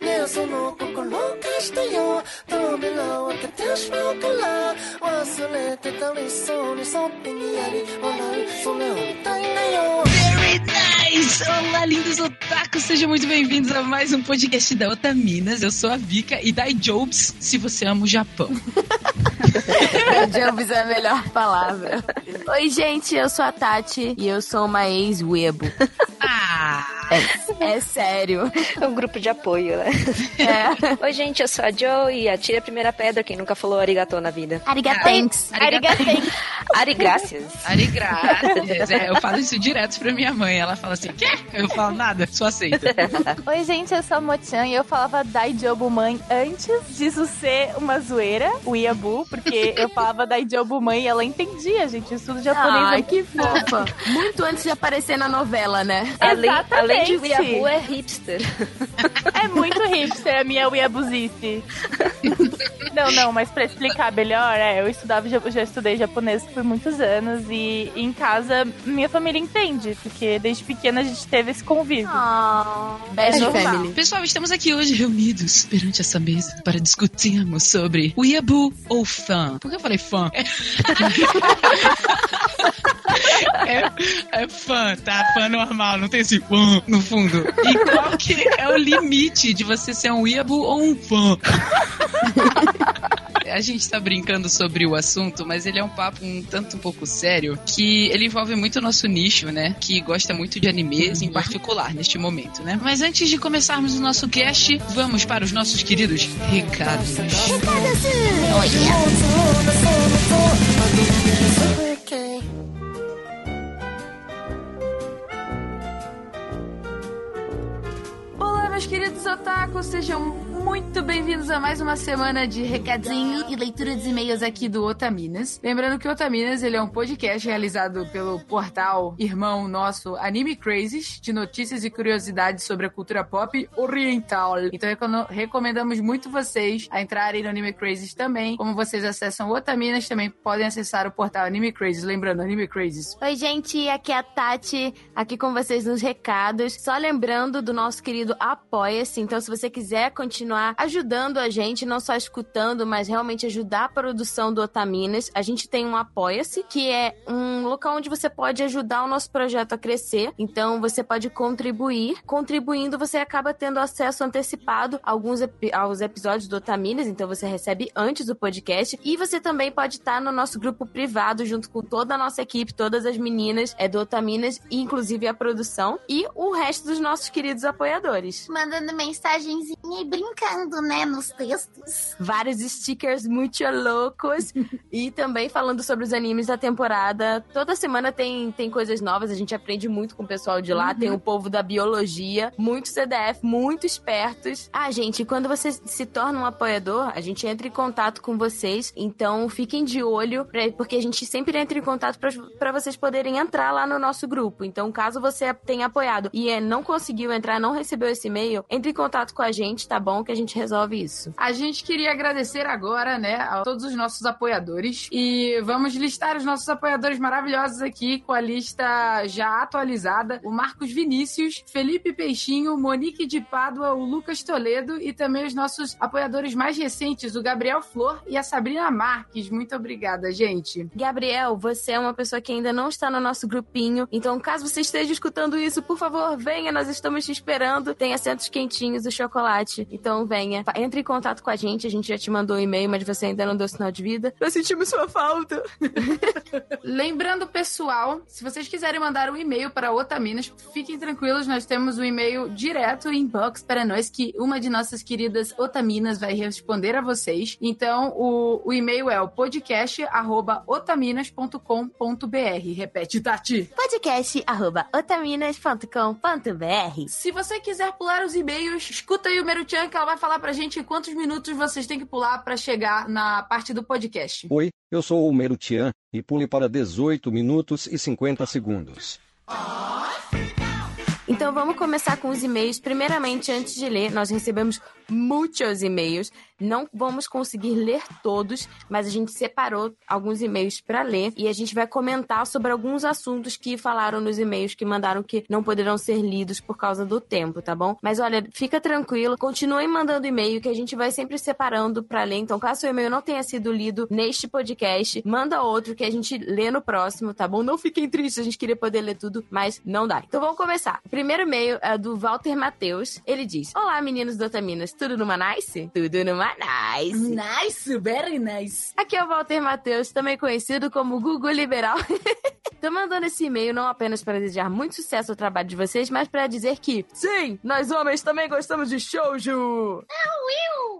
ねえその心貸してよ扉を開けてしまうから忘れてたりそうにそっぽにやり笑うそれを見たいんだよ Very nice! Olá, lindos otakus! Sejam muito bem-vindos a mais um podcast da Otaminas. Eu sou a Vika e Dai Jobs se você ama o Japão. Jobs é a melhor palavra. Oi, gente, eu sou a Tati e eu sou uma ex-webo. Ah! É, é sério. É um grupo de apoio, né? É. Oi, gente, eu sou a Joe e atire a primeira pedra quem nunca falou arigatô na vida. Arigatanks. Arigatanks. Arigracias. Ari graças. É, eu falo isso direto pra minha mãe. Ela fala assim, quê? Eu falo nada, só aceita. Oi, gente, eu sou a Mochan e eu falava Daijobu mãe antes disso ser uma zoeira, o Iabu, porque eu falava Daijobu mãe e ela entendia, gente. Isso do japonês Ai, é que fofa. Muito antes de aparecer na novela, né? Além, além Exatamente. Weeaboo, é hipster. É muito hipster a minha Iabuzice. Não, não, mas pra explicar melhor, é, eu estudava, já, já estudei japonês por muitos anos e em casa minha família entende, porque desde pequena a gente teve esse convívio. Best normal. Family. Pessoal, estamos aqui hoje reunidos perante essa mesa para discutirmos sobre o Iabu ou fã. Por que eu falei fã? É, é fã, tá? Fã normal, não tem esse fã no fundo. E qual que é o limite de você ser um Iabu ou um fã? A gente tá brincando sobre o assunto, mas ele é um papo um tanto um pouco sério, que ele envolve muito o nosso nicho, né? Que gosta muito de animes, em particular, neste momento, né? Mas antes de começarmos o nosso cast, vamos para os nossos queridos recados.「」meus queridos otakus, sejam muito bem-vindos a mais uma semana de recadinho e leitura de e-mails aqui do Otaminas. Lembrando que o Otaminas ele é um podcast realizado pelo portal irmão nosso Anime Crazes, de notícias e curiosidades sobre a cultura pop oriental. Então recomendamos muito vocês a entrarem no Anime Crazes também. Como vocês acessam o Otaminas, também podem acessar o portal Anime Crazes. Lembrando, Anime Crazes. Oi, gente, aqui é a Tati, aqui com vocês nos recados. Só lembrando do nosso querido Apoia-se. Então, se você quiser continuar ajudando a gente, não só escutando, mas realmente ajudar a produção do Otaminas, a gente tem um Apoia-se, que é um local onde você pode ajudar o nosso projeto a crescer. Então, você pode contribuir. Contribuindo, você acaba tendo acesso antecipado a alguns epi- aos episódios do Otaminas. Então, você recebe antes do podcast. E você também pode estar no nosso grupo privado, junto com toda a nossa equipe, todas as meninas é do Otaminas, inclusive a produção, e o resto dos nossos queridos apoiadores. mandando mensagenzinha e brincando, né, nos textos. Vários stickers muito loucos e também falando sobre os animes da temporada. Toda semana tem, tem coisas novas, a gente aprende muito com o pessoal de lá. Tem o povo da biologia, muito CDF, muito espertos. Ah, gente, quando você se torna um apoiador, a gente entra em contato com vocês. Então fiquem de olho, pra- porque a gente sempre entra em contato para vocês poderem entrar lá no nosso grupo. Então, caso você tenha apoiado e é, não conseguiu entrar, não recebeu esse e-mail, entre em contato com a gente, tá bom? Que a gente resolve isso. A gente queria agradecer agora, né, a todos os nossos apoiadores e vamos listar os nossos apoiadores maravilhosos aqui com a lista já atualizada. O Marcos Vinícius, Felipe Peixinho, Monique de Pádua, o Lucas Toledo e também os nossos apoiadores mais recentes, o Gabriel Flor e a Sabrina Marques. Muito obrigada, gente. Gabriel, você é uma pessoa que ainda não está no nosso grupinho, então caso você esteja escutando isso, por favor, venha, nós estamos te esperando. Tem assentos quentinhos e chocolate, então venha. Fa- Entre em contato com a gente, a gente já te mandou um e-mail, mas você ainda não deu sinal de vida. Nós sentimos sua falta. Lembrando, pessoal, se vocês quiserem mandar um e-mail para Otaminas, fiquem tranquilos, nós temos um e-mail direto inbox para nós que uma de nossas queridas Otaminas vai responder a vocês. Então, o, o e-mail é o podcast arroba otaminas.com.br. Repete, Tati. Podcast arroba otaminas.com.br Se você quiser pular os e-mails, escuta aí o Meruchan que ela vai falar pra gente quantos minutos vocês têm que pular para chegar na parte do podcast. Oi, eu sou o Merutian, e pule para 18 minutos e 50 segundos. Então Então vamos começar com os e-mails. Primeiramente, antes de ler, nós recebemos muitos e-mails. Não vamos conseguir ler todos, mas a gente separou alguns e-mails para ler e a gente vai comentar sobre alguns assuntos que falaram nos e-mails que mandaram que não poderão ser lidos por causa do tempo, tá bom? Mas olha, fica tranquilo, continuem mandando e-mail que a gente vai sempre separando para ler. Então, caso seu e-mail não tenha sido lido neste podcast, manda outro que a gente lê no próximo, tá bom? Não fiquem tristes, a gente queria poder ler tudo, mas não dá. Então vamos começar. O primeiro e-mail é do Walter Matheus. Ele diz: Olá, meninos do Otaminas, tudo numa nice? Tudo numa nice. Nice, very nice. Aqui é o Walter Matheus, também conhecido como Google Liberal. Tô mandando esse e-mail não apenas para desejar muito sucesso ao trabalho de vocês, mas para dizer que, sim, nós homens também gostamos de shoujo!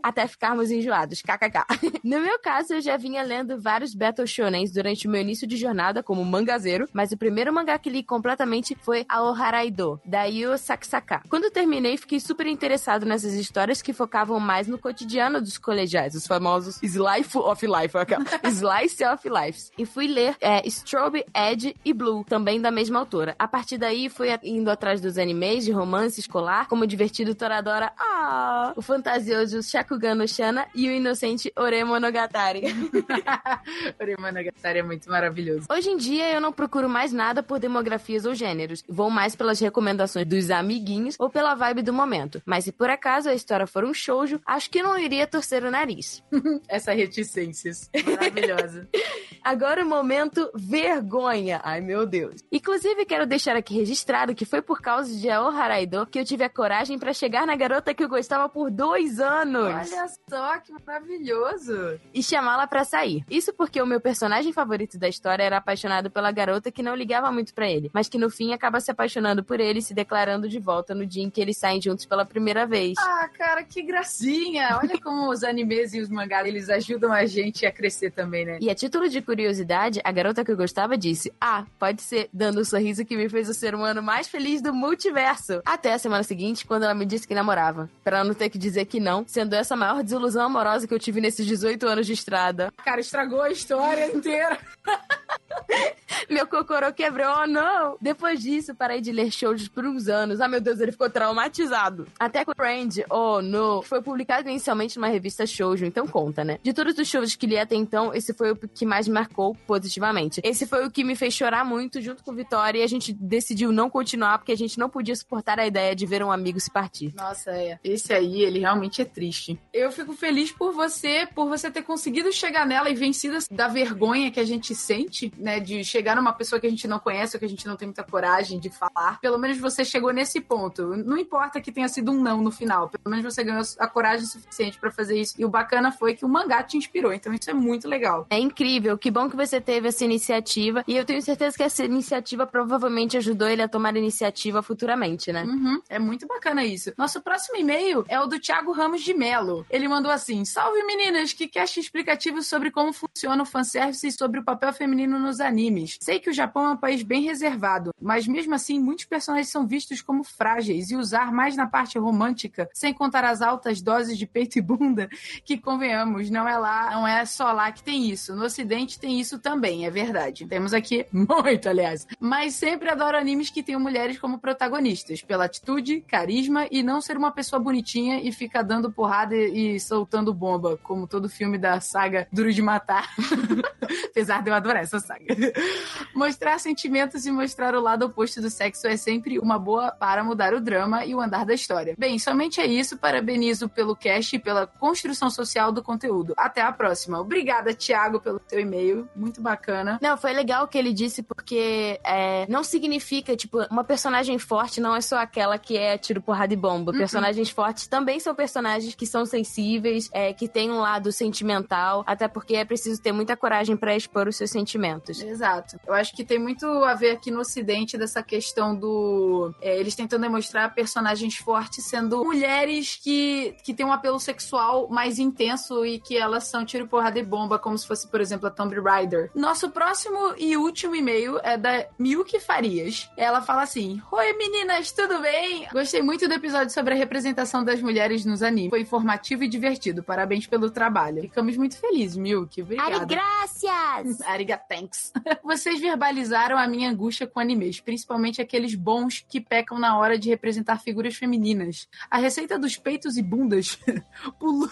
Até ficarmos enjoados, kkk. No meu caso, eu já vinha lendo vários Battle Shonens durante o meu início de jornada como mangazeiro, mas o primeiro mangá que li completamente foi Aoharaido, da Yu Sakusaka. Quando terminei, fiquei super interessado nessas histórias que focavam mais no cotidiano dos colegiais, os famosos Slice of Life, aquela, Slice of Lives. E fui ler é, Strobe, Edge e Blue, também da mesma autora. A partir daí, fui indo atrás dos animes de romance escolar, como o divertido Toradora, ah, o fantasioso Shakugan no Shana e o inocente Ore Monogatari. Monogatari é muito maravilhoso. Hoje em dia eu não procuro mais nada por demografias ou gêneros. Vou mais pelas recomendações dos amiguinhos ou pela vibe do momento. Mas se por acaso a história for um shoujo, acho que não iria torcer o nariz. Essa reticências. Maravilhosa. Agora o momento vergonha. Ai, meu Deus. Inclusive, quero deixar aqui registrado que foi por causa de Ao Haraido que eu tive a coragem pra chegar na garota que eu gostava por dois anos. Olha só que maravilhoso. e chamá-la pra sair. Isso porque o meu personagem favorito da história era apaixonado pela garota que não ligava muito pra ele, mas que no fim acaba se apaixonando por ele e se declarando de volta no dia em que eles saem juntos pela primeira vez. Ah, cara, que gracinha. Olha como os animes e os mangás, eles ajudam a gente a crescer também, né? E a título de curiosidade, a garota que eu gostava disse: Ah, pode ser, dando o sorriso que me fez o ser humano mais feliz do multiverso. Até a semana seguinte, quando ela me disse que namorava. Pra ela não ter que dizer que não, sendo essa a maior desilusão amorosa que eu tive nesses 18 anos de estrada. Cara, estragou a história inteira. Meu cocorô quebrou, oh não! Depois disso, parei de ler shows por uns anos. Ah, meu Deus, ele ficou traumatizado. Até que o Friend, oh no, foi publicado inicialmente numa revista shoujo, então conta, né? De todos os shows que li até então, esse foi o que mais me marcou positivamente. Esse foi o que me fez chorar muito junto com Vitória e a gente decidiu não continuar porque a gente não podia suportar a ideia de ver um amigo se partir. Nossa, é. Esse aí, ele realmente é triste. Eu fico feliz por você, por você ter conseguido chegar nela e vencido da vergonha que a gente sente, né? De chegar numa pessoa que a gente não conhece ou que a gente não tem muita coragem de falar. Pelo menos você chegou nesse ponto. Não importa que tenha sido um não no final. Pelo menos você ganhou a coragem suficiente pra fazer isso. E o bacana foi que o mangá te inspirou. Então isso é muito legal. É incrível, que bom que você teve essa iniciativa e eu tenho certeza que essa iniciativa provavelmente ajudou ele a tomar iniciativa futuramente, né? Uhum, é muito bacana isso. Nosso próximo e-mail é o do Thiago Ramos de Melo. Ele mandou assim: Salve meninas, que cast explicativo sobre como funciona o fanservice e sobre o papel feminino nos animes. Sei que o Japão é um país bem reservado, mas mesmo assim muitos personagens são vistos como frágeis e usar mais na parte romântica, sem contar as altas doses de peito e bunda, que convenhamos, não é lá, não é só lá que tem isso. No ocidente tem isso também, é verdade. Temos aqui muito, aliás. Mas sempre adoro animes que tenham mulheres como protagonistas, pela atitude, carisma e não ser uma pessoa bonitinha e ficar dando porrada e, e soltando bomba, como todo filme da saga Duro de Matar. Apesar de eu adorar essa saga. Mostrar sentimentos e mostrar o lado oposto do sexo é sempre uma boa para mudar o drama e o andar da história. Bem, somente é isso. Parabenizo pelo cast e pela construção social do conteúdo. Até a próxima. Obrigada, Thiago, pelo teu e-mail. Muito bacana. Não, foi legal o que ele disse, porque é, não significa, tipo, uma personagem forte não é só aquela que é tiro, porrada e bomba. Personagens fortes também são personagens que são sensíveis, é, que têm um lado sentimental, até porque é preciso ter muita coragem pra expor os seus sentimentos. Exato. Eu acho que tem muito a ver aqui no Ocidente dessa questão do. É, eles tentando demonstrar personagens fortes sendo mulheres que, que têm um apelo sexual mais intenso e que elas são tiro, porrada e bomba, como se fosse, por exemplo, a Tomb Raider. Nosso próximo e último e-mail é da Milky Farias. Ela fala assim: Oi meninas, tudo bem? Gostei muito do episódio sobre a representação das mulheres nos animes. Foi informativo e divertido. Parabéns pelo trabalho. Ficamos muito felizes, Milky. Obrigada. graças! Ariga thanks. Vocês verbalizaram a minha angústia com animes, principalmente aqueles bons que pecam na hora de representar figuras femininas. A receita dos peitos e bundas pulu,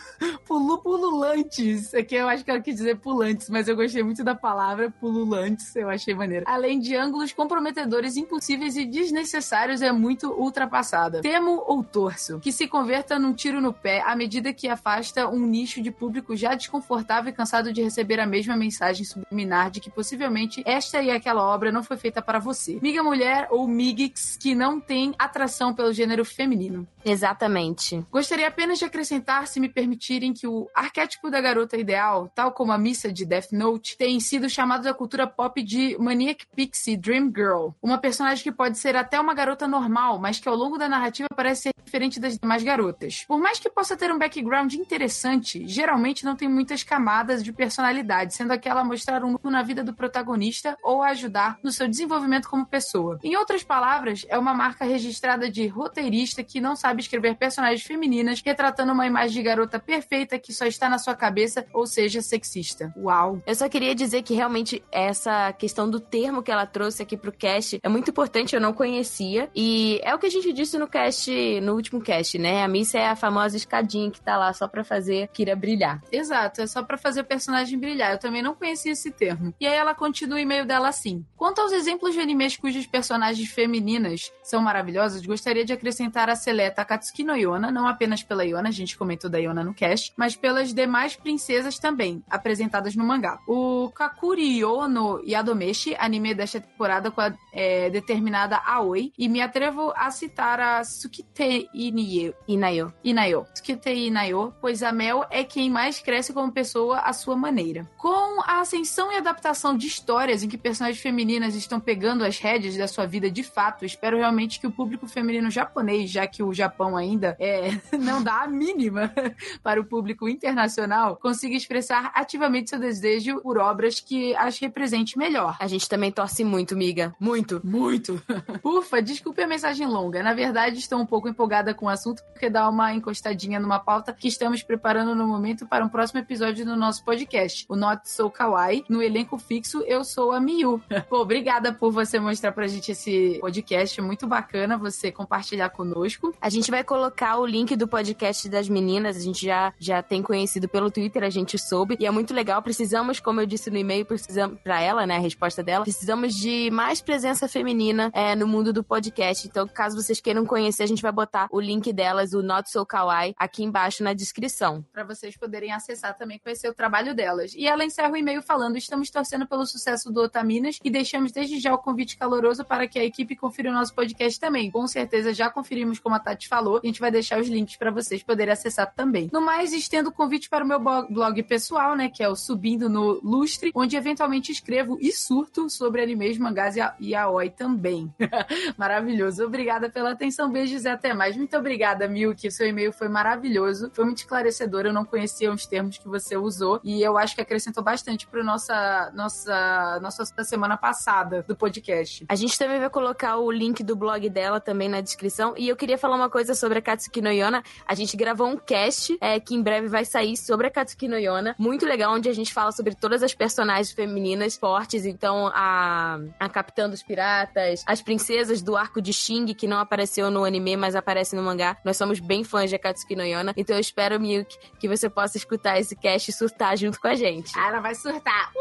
pulu pululantes. Aqui eu acho que ela quis dizer pulantes, mas eu gostei muito da palavra pululantes, eu achei maneiro. Além de ângulos comprometedores, impossíveis e desnecessários, é muito ultrapassada. Temo ou torço que se converta num tiro no pé à medida que afasta um nicho de público já desconfortável e cansado de receber a mesma mensagem subliminar de que possivelmente esta e aquela obra não foi feita para você. Miga mulher ou migix que não tem atração pelo gênero feminino. Exatamente. Gostaria apenas de acrescentar, se me permitirem, que o arquétipo da garota ideal, tal como a missa de Death Note, tem sido chamado da cultura pop de Maniac Pixie Dream Girl. Uma personagem que pode ser até uma garota normal, mas que ao longo da narrativa parece ser diferente das demais garotas. Por mais que possa ter um background interessante, geralmente não tem muitas camadas de personalidade, sendo aquela mostrar um núcleo na vida do protagonista ou ajudar no seu desenvolvimento como pessoa. Em outras palavras, é uma marca registrada de roteirista que não sabe escrever personagens femininas retratando uma imagem de garota perfeita que só está na sua cabeça, ou seja, sexista. Uau! Eu só queria dizer que realmente essa questão do termo que ela trouxe aqui pro cast é muito importante, eu não conhecia. E é o que a gente disse no cast, no último cast, né? A Missa é a famosa escadinha que tá lá só pra fazer Kira brilhar. Exato, é só pra fazer o personagem brilhar. Eu também não conhecia esse termo. E aí ela continua o e-mail dela assim. Quanto aos exemplos de animes cujos personagens femininas são maravilhosas, gostaria de acrescentar a seleta Akatsuki no Yona, não apenas pela Yona, a gente comentou da Yona no cast, mas pelas demais princesas também, apresentadas no mangá. O Kakuri Yono Yadomeshi, anime desta temporada com a é, determinada Aoi, e me atrevo a citar a Tsukite. Inayo. Inayo. Tsukite Inayo, pois a Mel é quem mais cresce como pessoa à sua maneira. Com a ascensão e adaptação de histórias em que personagens femininas estão pegando as rédeas da sua vida de fato, espero realmente que o público feminino japonês, já que o Japão ainda é, não dá a mínima para o público internacional, consiga expressar ativamente seu desejo por obras que as represente melhor. A gente também torce muito, miga. Muito. Muito. Ufa, desculpe a mensagem longa. Na verdade, estou um pouco empolgada com o assunto porque dá uma encostadinha numa pauta que estamos preparando no momento para um próximo episódio do nosso podcast, o Not So Kawaii. No elenco fixo, eu sou a Miyu. Pô, obrigada por você mostrar pra gente esse podcast. Muito bacana você compartilhar conosco. A gente vai colocar o link do podcast das meninas. A gente já, já tem conhecido pelo Twitter, a gente soube. E é muito legal. Precisamos, como eu disse no e-mail, precisamos pra ela, né? A resposta dela. Precisamos de mais presença feminina é, no mundo do podcast. Então, caso vocês queiram conhecer, a gente vai botar o link delas, o Not So Kawaii, aqui embaixo na descrição. Para vocês poderem acessar também, conhecer o trabalho delas. E ela encerra o e-mail falando: estamos torcendo pelo sucesso do Otaminas e deixamos desde já o convite caloroso para que a equipe confira o nosso podcast também. Com certeza já conferimos como a Tati falou. A gente vai deixar os links para vocês poderem acessar também. No mais, estendo o convite para o meu blog pessoal, né? Que é o Subindo no Lustre, onde eventualmente escrevo e surto sobre animes, mangás e, a, e aoi também. Maravilhoso. Obrigada pela atenção. Beijos e até mais. Muito obrigada, Milk. Seu e-mail foi maravilhoso. Foi muito esclarecedor. Eu não conhecia os termos que você usou e eu acho que acrescentou bastante para nossa nossa nossa semana passada do podcast. A gente também vai colocar o link do blog dela também na descrição. E eu queria falar uma coisa sobre a Katsuki no Yona. A gente gravou um cast é, que em breve vai sair sobre a Katsuki no Yona. Muito legal, onde a gente fala sobre todas as personagens femininas fortes. Então, a, a Capitã dos Piratas, as princesas do arco de Xing, que não apareceu no anime, mas aparece no mangá. Nós somos bem fãs de Akatsuki no Yona. Então, eu espero, Milk, que você possa escutar esse cast e surtar junto com a gente. Ah, ela vai surtar.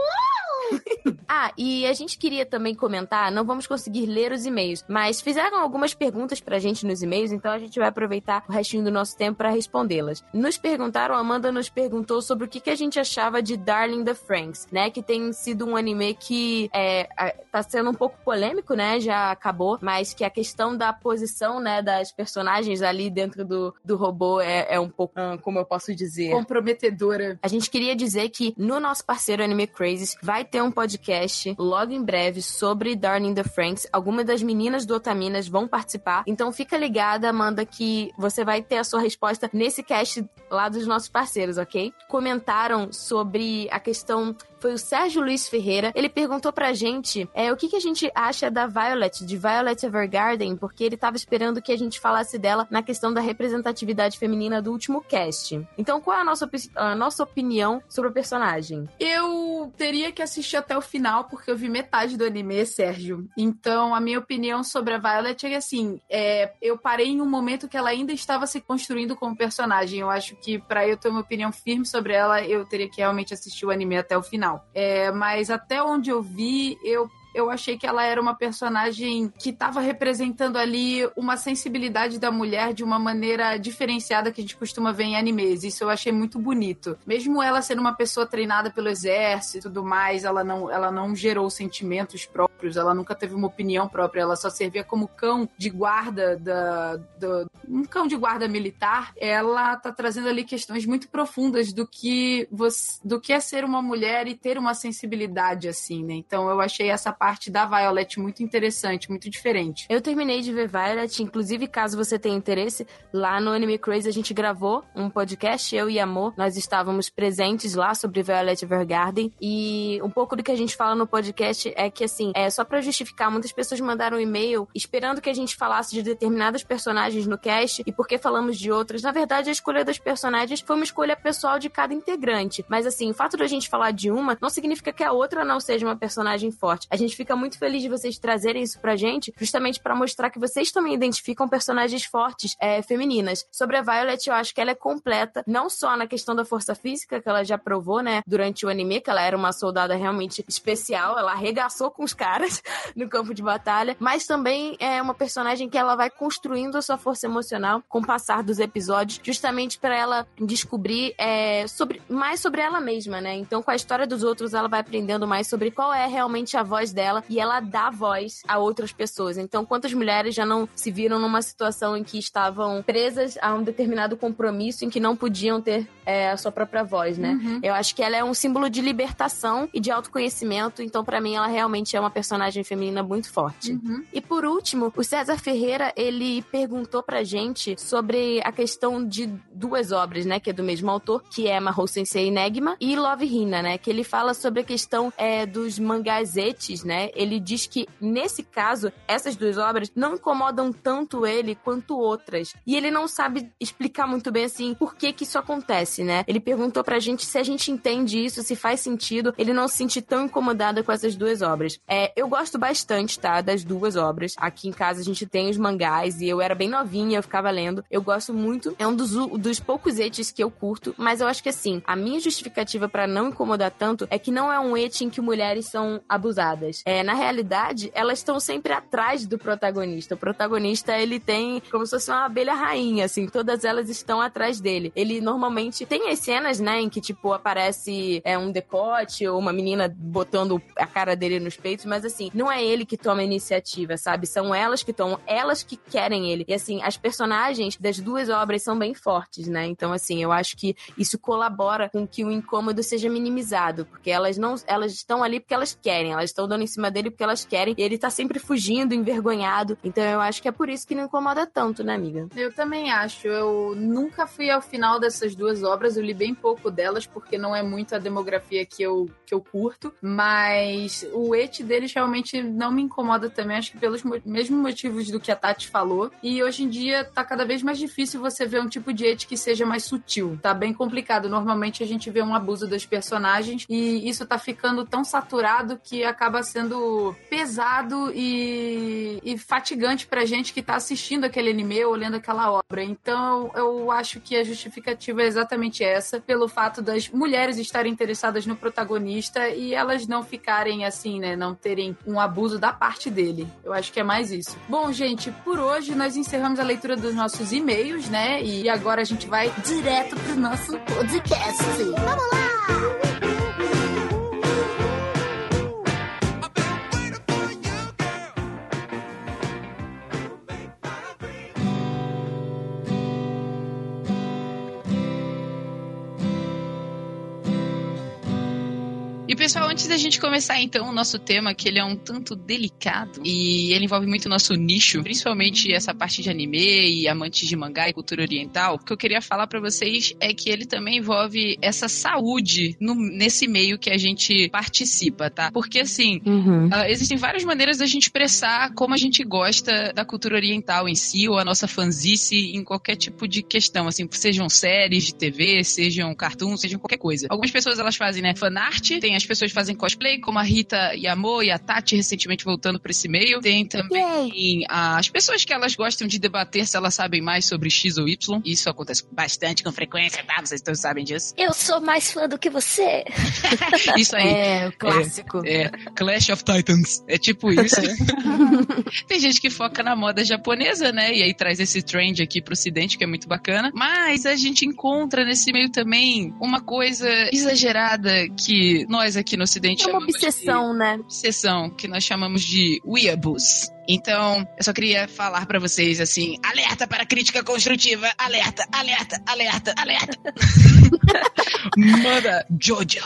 ah, e a gente queria também comentar, não vamos conseguir ler os e-mails, mas fizeram algumas perguntas pra gente nos e-mails, então a gente vai aproveitar o restinho do nosso tempo para respondê-las. Nos perguntaram, a Amanda nos perguntou sobre o que, que a gente achava de Darling the Franks, né? Que tem sido um anime que é, tá sendo um pouco polêmico, né? Já acabou, mas que a questão da posição, né, das personagens ali dentro do, do robô é, é um pouco, como eu posso dizer, comprometedora. A gente queria dizer que no nosso parceiro Anime Crazes vai ter um podcast logo em breve sobre Darling the Franks. Algumas das meninas do Otaminas vão participar. Então fica ligada, Amanda, que você vai ter a sua resposta nesse cast lá dos nossos parceiros, ok? Comentaram sobre a questão foi o Sérgio Luiz Ferreira. Ele perguntou pra gente é, o que, que a gente acha da Violet, de Violet Evergarden, porque ele tava esperando que a gente falasse dela na questão da representatividade feminina do último cast. Então, qual é a nossa, a nossa opinião sobre o personagem? Eu teria que assistir até o final, porque eu vi metade do anime, Sérgio. Então, a minha opinião sobre a Violet é que, assim, é, eu parei em um momento que ela ainda estava se construindo como personagem. Eu acho que, para eu ter uma opinião firme sobre ela, eu teria que realmente assistir o anime até o final final. É, mas até onde eu vi, eu eu achei que ela era uma personagem que estava representando ali uma sensibilidade da mulher de uma maneira diferenciada que a gente costuma ver em animes. Isso eu achei muito bonito. Mesmo ela sendo uma pessoa treinada pelo exército e tudo mais, ela não, ela não gerou sentimentos próprios, ela nunca teve uma opinião própria, ela só servia como cão de guarda da, da um cão de guarda militar. Ela tá trazendo ali questões muito profundas do que você, do que é ser uma mulher e ter uma sensibilidade assim, né? Então eu achei essa parte parte da Violet muito interessante, muito diferente. Eu terminei de ver Violet, inclusive, caso você tenha interesse, lá no Anime Crazy a gente gravou um podcast, eu e Amor, nós estávamos presentes lá sobre Violet Evergarden, e um pouco do que a gente fala no podcast é que, assim, é só para justificar, muitas pessoas mandaram um e-mail esperando que a gente falasse de determinadas personagens no cast, e porque falamos de outras. Na verdade, a escolha das personagens foi uma escolha pessoal de cada integrante, mas, assim, o fato da gente falar de uma não significa que a outra não seja uma personagem forte. A gente fica muito feliz de vocês trazerem isso pra gente, justamente para mostrar que vocês também identificam personagens fortes é, femininas. Sobre a Violet, eu acho que ela é completa, não só na questão da força física, que ela já provou, né, durante o anime, que ela era uma soldada realmente especial, ela arregaçou com os caras no campo de batalha, mas também é uma personagem que ela vai construindo a sua força emocional com o passar dos episódios, justamente para ela descobrir é, sobre, mais sobre ela mesma, né? Então, com a história dos outros, ela vai aprendendo mais sobre qual é realmente a voz dela e ela dá voz a outras pessoas. Então, quantas mulheres já não se viram numa situação em que estavam presas a um determinado compromisso em que não podiam ter é, a sua própria voz, né? Uhum. Eu acho que ela é um símbolo de libertação e de autoconhecimento. Então, para mim, ela realmente é uma personagem feminina muito forte. Uhum. E por último, o César Ferreira ele perguntou pra gente sobre a questão de duas obras, né? Que é do mesmo autor, que é Mahou Sensei Enigma e Love Hina, né? Que ele fala sobre a questão é, dos mangazetes? Né? Ele diz que, nesse caso, essas duas obras não incomodam tanto ele quanto outras. E ele não sabe explicar muito bem, assim, por que que isso acontece, né? Ele perguntou pra gente se a gente entende isso, se faz sentido ele não se sentir tão incomodado com essas duas obras. É, eu gosto bastante, tá? Das duas obras. Aqui em casa a gente tem os mangás e eu era bem novinha, eu ficava lendo. Eu gosto muito. É um dos, dos poucos etes que eu curto, mas eu acho que assim, a minha justificativa para não incomodar tanto é que não é um et em que mulheres são abusadas. É, na realidade, elas estão sempre atrás do protagonista. O protagonista, ele tem como se fosse uma abelha rainha, assim, todas elas estão atrás dele. Ele normalmente tem as cenas, né, em que, tipo, aparece é, um decote ou uma menina botando a cara dele nos peitos, mas assim, não é ele que toma a iniciativa, sabe? São elas que tomam, elas que querem ele. E assim, as personagens das duas obras são bem fortes, né? Então, assim, eu acho que isso colabora com que o incômodo seja minimizado, porque elas não, elas estão ali porque elas querem, elas estão dando em cima dele porque elas querem. E ele tá sempre fugindo, envergonhado. Então eu acho que é por isso que não incomoda tanto, né, amiga? Eu também acho. Eu nunca fui ao final dessas duas obras. Eu li bem pouco delas, porque não é muito a demografia que eu, que eu curto. Mas o et deles realmente não me incomoda também. Acho que pelos mesmos motivos do que a Tati falou. E hoje em dia tá cada vez mais difícil você ver um tipo de et que seja mais sutil. Tá bem complicado. Normalmente a gente vê um abuso das personagens e isso tá ficando tão saturado que acaba sendo pesado e, e fatigante pra gente que tá assistindo aquele anime ou lendo aquela obra. Então, eu acho que a justificativa é exatamente essa, pelo fato das mulheres estarem interessadas no protagonista e elas não ficarem assim, né, não terem um abuso da parte dele. Eu acho que é mais isso. Bom, gente, por hoje nós encerramos a leitura dos nossos e-mails, né? E agora a gente vai direto pro nosso podcast. Vamos lá! E pessoal, antes da gente começar então o nosso tema, que ele é um tanto delicado e ele envolve muito o nosso nicho, principalmente essa parte de anime e amantes de mangá e cultura oriental, o que eu queria falar para vocês é que ele também envolve essa saúde no, nesse meio que a gente participa, tá? Porque assim, Uhum. Uh, existem várias maneiras da gente expressar como a gente gosta da cultura oriental em si, ou a nossa fanzice em qualquer tipo de questão, assim, sejam séries de TV, sejam cartoons, sejam qualquer coisa. Algumas pessoas elas fazem, né, fanart, tem as pessoas que fazem cosplay, como a Rita Yamo e a Tati recentemente voltando pra esse meio. Tem também as pessoas que elas gostam de debater se elas sabem mais sobre X ou Y. Isso acontece bastante com frequência, tá? Vocês todos sabem disso. Eu sou mais fã do que você. Isso aí. É, o clássico. É, Clash of Titans. É tipo isso. Tem gente que foca na moda japonesa, né? E aí traz esse trend aqui pro ocidente, que é muito bacana. Mas a gente encontra nesse meio também uma coisa exagerada que nós aqui no ocidente É uma obsessão, né? de obsessão, que nós chamamos de weeaboos. Então, eu só queria falar pra vocês assim: alerta para crítica construtiva, alerta, alerta, alerta, alerta. Manda Jojo.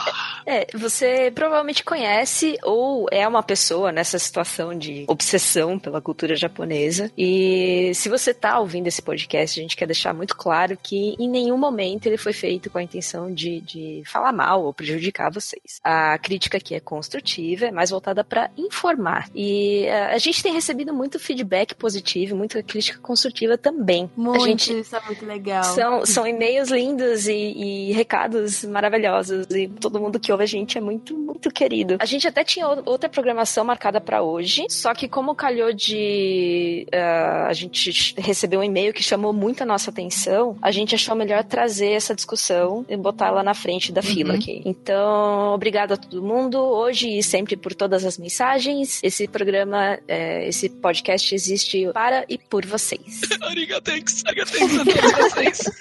É, você provavelmente conhece ou é uma pessoa nessa situação de obsessão pela cultura japonesa. E se você tá ouvindo esse podcast, a gente quer deixar muito claro que em nenhum momento ele foi feito com a intenção de, de falar mal ou prejudicar vocês. A crítica aqui é construtiva, é mais voltada para informar. E eh, a gente tem recebido muito feedback positivo, muita crítica construtiva também. Muito, a gente isso é muito legal. são, são e-mails lindos e, e recados maravilhosos. E todo mundo que ouve a gente é muito, muito querido. A gente até tinha ou- outra programação marcada pra hoje, só que como calhou de. ah, a gente recebeu um e-mail que chamou muito a nossa atenção, a gente achou melhor trazer essa discussão e botar ela na frente da fila Uhum. aqui. Então, obrigado a todo mundo, hoje e sempre por todas as mensagens. Esse programa, eh, esse podcast existe para e por vocês. Arigatex, arigatex a todos vocês.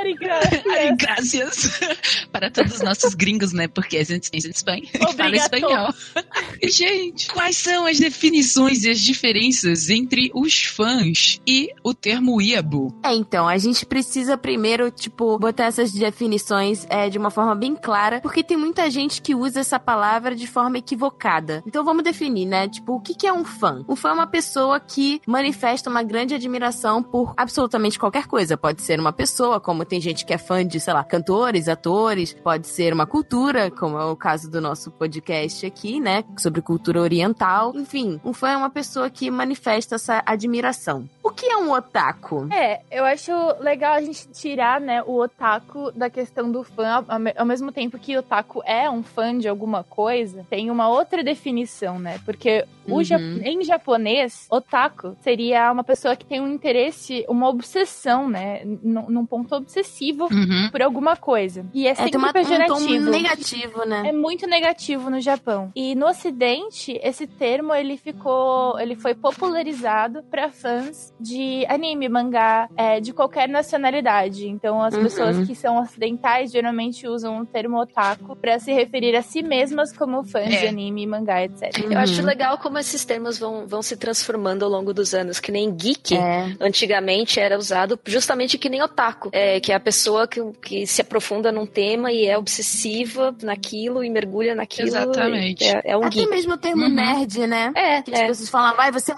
Ari, graças. Ai, graças para todos os nossos gringos, né? Porque a gente tem Espanha e fala espanhol. Gente, quais são as definições e as diferenças entre os fãs e o termo Iabo? É, então, a gente precisa primeiro, tipo, botar essas definições é, de uma forma bem clara, porque tem muita gente que usa essa palavra de forma equivocada. Então vamos definir, né? Tipo, o que, que é um fã? Um fã é uma pessoa que manifesta uma grande admiração por absolutamente qualquer coisa. Pode ser uma pessoa, como tem gente que é fã de, sei lá, cantores, atores, pode ser uma cultura, como é o caso do nosso podcast aqui, né? Sobre cultura oriental. Enfim, um fã é uma pessoa que manifesta essa admiração. O que é um otaku? É, eu acho legal a gente tirar, né, o otaku da questão do fã, ao, me- ao mesmo tempo que otaku é um fã de alguma coisa, tem uma outra definição, né? Porque o Uhum. Ja- em japonês, otaku seria uma pessoa que tem um interesse, uma obsessão, né? Num, num ponto obsessivo Uhum. por alguma coisa. E é É, sempre tem uma, um pejorativo. tom negativo, né? É muito negativo no Japão. E no Ocidente, esse termo ele ficou, ele foi popularizado para fãs de anime, mangá, é, de qualquer nacionalidade. Então, as Uhum. pessoas que são ocidentais geralmente usam o termo otaku para se referir a si mesmas como fãs É. de anime, mangá, etc. Eu acho Uhum. legal como esses termos vão, vão se transformando ao longo dos anos, que nem geek. É. Antigamente era usado justamente que nem otaku, é, que é a pessoa que, que se aprofunda num tema e é obsessiva naquilo e mergulha naquilo. Exatamente. É, é um Até geek. mesmo o termo Uhum. nerd, né? É, Que as é. pessoas falam, vai, você é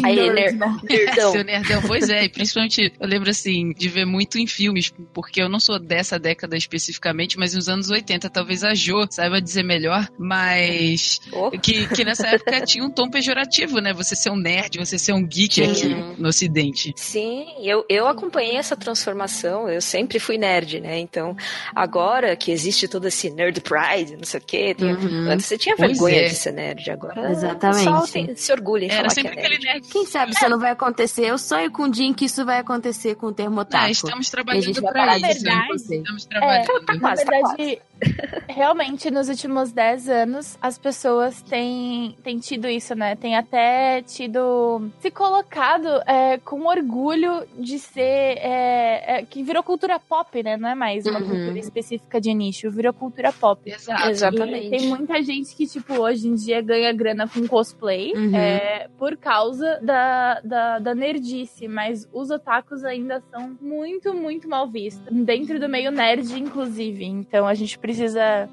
um Aí, nerd, nerd. né? Nerdão. Seu nerdão, pois é, e principalmente eu lembro assim de ver muito em filmes, porque eu não sou dessa década especificamente, mas nos anos 80, talvez a Jo saiba dizer melhor, mas Oh. que, que nessa época tinha um tom pejorativo, né? Você ser um nerd, você ser um geek Sim. aqui no ocidente. Sim, eu, eu acompanhei essa transformação, eu sempre fui nerd, né? Então, agora que existe todo esse nerd pride, não sei o quê, tem- Uhum. antes você tinha vergonha é. de ser nerd, agora Exatamente. o pessoal tem- se orgulha em Era falar sempre que é aquele nerd. nerd. Quem sabe isso não vai acontecer? Eu sonho com o dia em que isso vai acontecer com o termo Ah, otaku. estamos trabalhando de isso. Verdade. você. Estamos trabalhando. Tá Na quase, tá verdade, realmente, nos últimos 10 anos, as pessoas têm, têm tido isso, né? Tem até tido. se colocado é, com orgulho de ser. é, é, que virou cultura pop, né? Não é mais uma Uhum. cultura específica de nicho, virou cultura pop. Exato. Exatamente. E tem muita gente que, tipo, hoje em dia ganha grana com cosplay Uhum. é, por causa causa da, da, da nerdice, mas os otakus ainda são muito, muito mal vistos. Dentro do meio nerd, inclusive. Então a gente precisa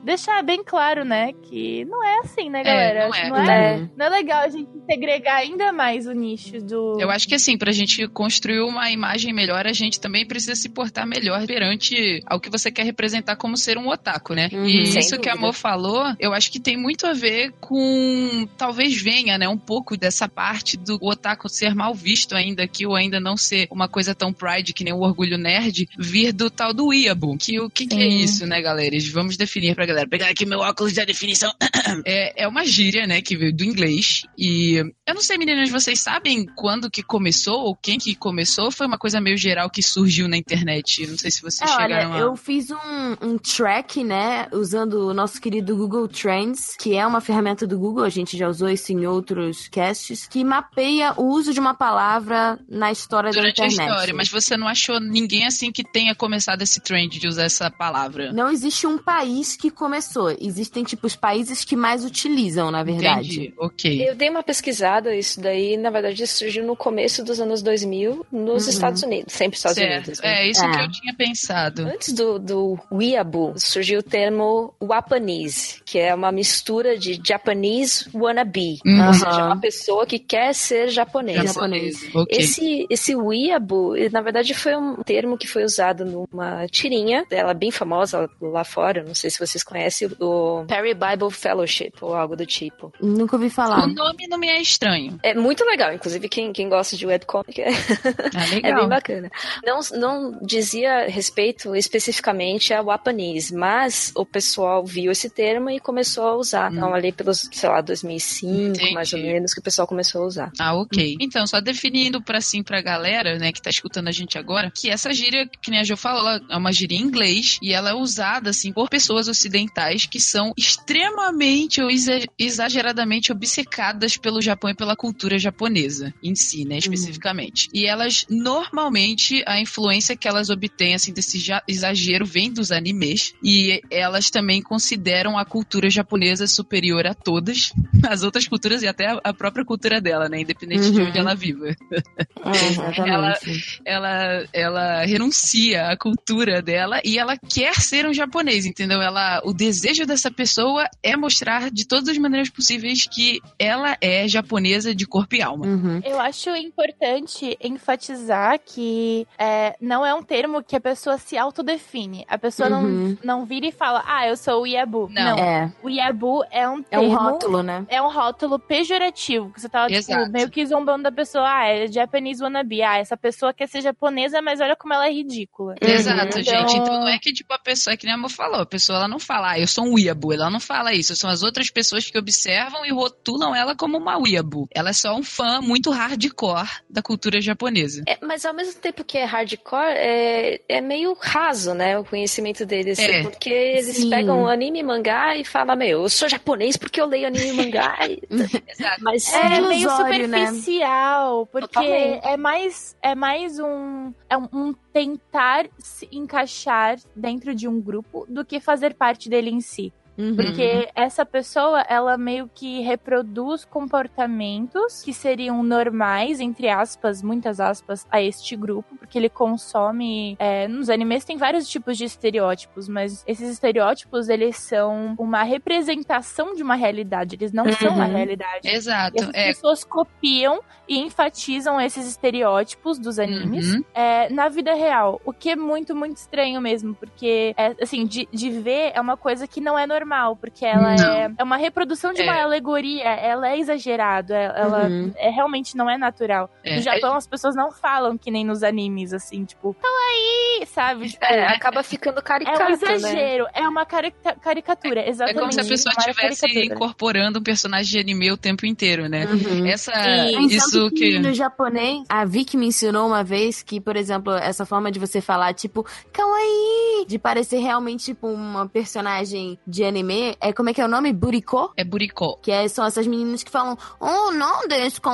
deixar bem claro, né? Que não é assim, né, galera? não é. Não é, não é legal a gente segregar ainda mais o nicho do. Eu acho que assim, pra gente construir uma imagem melhor, a gente também precisa se portar melhor perante ao que você quer representar como ser um otaku, né? Uhum. e isso que a dúvida. Amor falou, eu acho que tem muito a ver com. Talvez venha, né? Um pouco dessa parte do otaku ser mal visto ainda aqui, ou ainda não ser uma coisa tão pride que nem o orgulho nerd, vir do tal do Iabo. Que o que, que é isso, né, galera? Vamos definir pra galera. Pegar aqui meu óculos da definição. é, é uma gíria, né, que veio do inglês. E eu não sei, meninas, vocês sabem quando que começou ou quem que começou? Ou Foi uma coisa meio geral que surgiu na internet. Não sei se vocês É, olha, chegaram a. eu fiz um, um track, né, usando o nosso querido Google Trends, que é uma ferramenta do Google, a gente já usou isso em outros casts, que mapeia o uso de uma palavra na história Durante da a internet. história, mas você não achou ninguém assim que tenha começado esse trend de usar essa palavra? Não existe um país que começou. Existem, tipo, os países que mais utilizam, na verdade. Entendi, ok. Eu dei uma pesquisada, isso daí, na verdade, surgiu no começo dos anos 2000 nos Uhum. Estados Unidos, sempre Estados Certo. Unidos. né? É isso É. que eu tinha pensado. Antes do, do Weeaboo, surgiu o termo Wapanese, que é uma mistura de Japanese wannabe. Uhum. Ou seja, uma pessoa que quer ser japonesa. Japonês. Ok. Esse, esse Weeaboo, na verdade, foi um termo que foi usado numa tirinha, ela é bem famosa lá fora, não sei se vocês conhecem, o Perry Bible Fellowship, ou algo do tipo. Nunca ouvi falar. O nome não me é estranho. É muito legal, inclusive quem, quem gosta de webcomic é, Ah, é legal. bem bacana. Não, não dizia respeito especificamente a Wapanese, mas o pessoal viu esse termo e começou a usar. Então, ali pelos, sei lá, 2005, Entendi. mais ou menos, que o pessoal começou a usar. Ah, ok. Então, só definindo pra sim pra galera, né, que tá escutando a gente agora, que essa gíria, que nem a Jo falou, ela é uma gíria em inglês e ela é usada, assim, por pessoas ocidentais que são extremamente ou exa- exageradamente obcecadas pelo Japão e pela cultura japonesa em si, né, especificamente. E elas, normalmente, a influência que elas obtêm, assim, desse exagero vem dos animes e elas também consideram a cultura japonesa superior a todas as outras culturas e até a- própria cultura dela, né? Independente de Uhum. onde ela viva. É, exatamente. Ela, ela renuncia à cultura dela e ela quer ser um japonês, entendeu? Ela, o desejo dessa pessoa é mostrar de todas as maneiras possíveis que ela é japonesa de corpo e alma. Uhum. Eu acho importante enfatizar que é, não é um termo que a pessoa se autodefine. A pessoa Uhum. não, não vira e fala, ah, eu sou o Iabu. Não. É, O Iabu é um é termo. um rótulo, né? É um rótulo pejorativo, que você tava, Exato. tipo, meio que zombando da pessoa. Ah, é Japanese wannabe. Ah, essa pessoa quer ser japonesa, mas olha como ela é ridícula. Exato, Então- gente. Então não é que, tipo, a pessoa, é que nem a Amor falou, pessoa ela não fala, ah, eu sou um Weeaboo. Ela não fala isso. São as outras pessoas que observam e rotulam ela como uma Weeaboo. Ela é só um fã muito hardcore da cultura japonesa. É, mas ao mesmo tempo que é hardcore, é, é meio raso, né? O conhecimento deles. É. Porque eles Sim. pegam anime e mangá e falam, meu, eu sou japonês porque eu leio anime e mangá. E- Exato. mas É É meio né? superficial, porque Totalmente. é mais é mais um, é um tentar se encaixar dentro de um grupo do que fazer parte dele em si. Uhum. Porque essa pessoa, ela meio que reproduz comportamentos que seriam normais, entre aspas, muitas aspas, a este grupo, porque ele consome. é, nos animes tem vários tipos de estereótipos, mas esses estereótipos, eles são uma representação de uma realidade, eles não são a Uhum. realidade. E Exato. essas É. pessoas copiam e enfatizam esses estereótipos dos animes Uhum. é, na vida real. O que é muito, muito estranho mesmo. Porque, é, assim, de, de ver é uma coisa que não é normal. Porque ela é, é uma reprodução de uma É. alegoria. Ela é exagerado. é- Ela Uhum. é, realmente não é natural. É. No Japão, as pessoas não falam que nem nos animes, assim, tipo, tão aí, sabe? Tipo, é, acaba ficando é caricato, um né? exagero, é uma carica- caricatura, É exatamente. como se a pessoa uma estivesse incorporando um personagem de anime o tempo inteiro, né? Uhum. Essa, Sim. isso Pensando que... no japonês, a Vicky me ensinou uma vez que, por exemplo, essa forma de você falar, tipo, kawaii, de parecer realmente, tipo, uma personagem de anime, é como é que é o nome? Buriko? É buricó. Que é- são essas meninas que falam, oh, não, desco.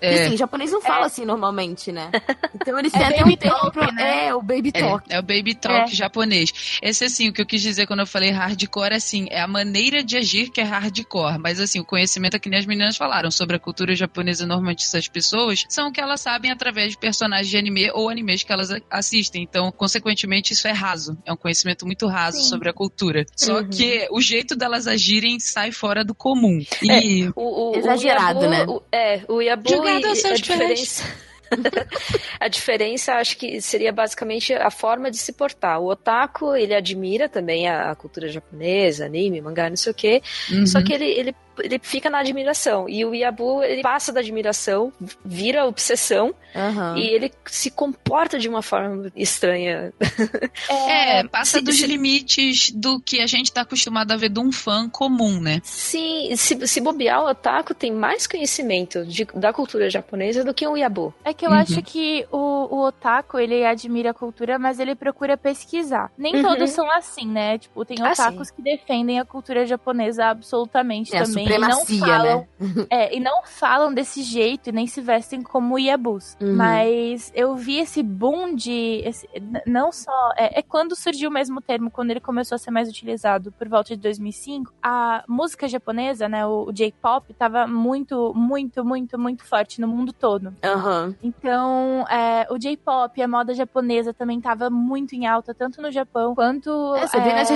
É. E assim, japonês não fala assim normalmente, né? Então eles É até baby um tempo, talk, né? é, o baby É, talk. é o baby talk É. japonês. Esse, assim, o que eu quis dizer quando eu falei hardcore, assim, é a maneira de agir que é hardcore. Mas, assim, o conhecimento é que nem as meninas falaram sobre a cultura japonesa, normalmente essas pessoas, são o que elas sabem através de personagens de anime ou animes que elas assistem. Então, consequentemente, isso é raso. É um conhecimento muito raso Sim. sobre a cultura. Só Uhum. que o jeito delas agirem sai fora do comum. É, E O, o, Exagerado, o Yabu, né? o- é, o Yabu Jogado e aos seus a diferença. a diferença, acho que seria basicamente a forma de se portar. O otaku, ele admira também a, a cultura japonesa, anime, mangá, não sei o quê. uhum. Só que ele, ele, ele fica na admiração. E o Yabu, ele passa da admiração, vira obsessão, Aham. e ele se comporta de uma forma estranha. É, passa se- dos se- limites do que a gente tá acostumado a ver de um fã comum, né? Sim, se, se bobear, o otaku tem mais conhecimento de- da cultura japonesa do que o Yabu. É que eu Uhum. acho que o, o otaku, ele admira a cultura, mas ele procura pesquisar. Nem Uhum. todos são assim, né? Tipo, tem Ah, otakus que defendem a cultura japonesa absolutamente É a e não supremacia, falam, né? é, e não falam desse jeito e nem se vestem como iabus. Uhum. Mas eu vi esse boom de. esse- não só. É, é quando surgiu o mesmo termo, quando ele começou a ser mais utilizado por volta de 2005. A música japonesa, né? O, o J-pop, tava muito, muito, muito, muito forte no mundo todo. Aham. Então, é, o J-pop, a moda japonesa também tava muito em alta, tanto no Japão quanto. É, você vê nas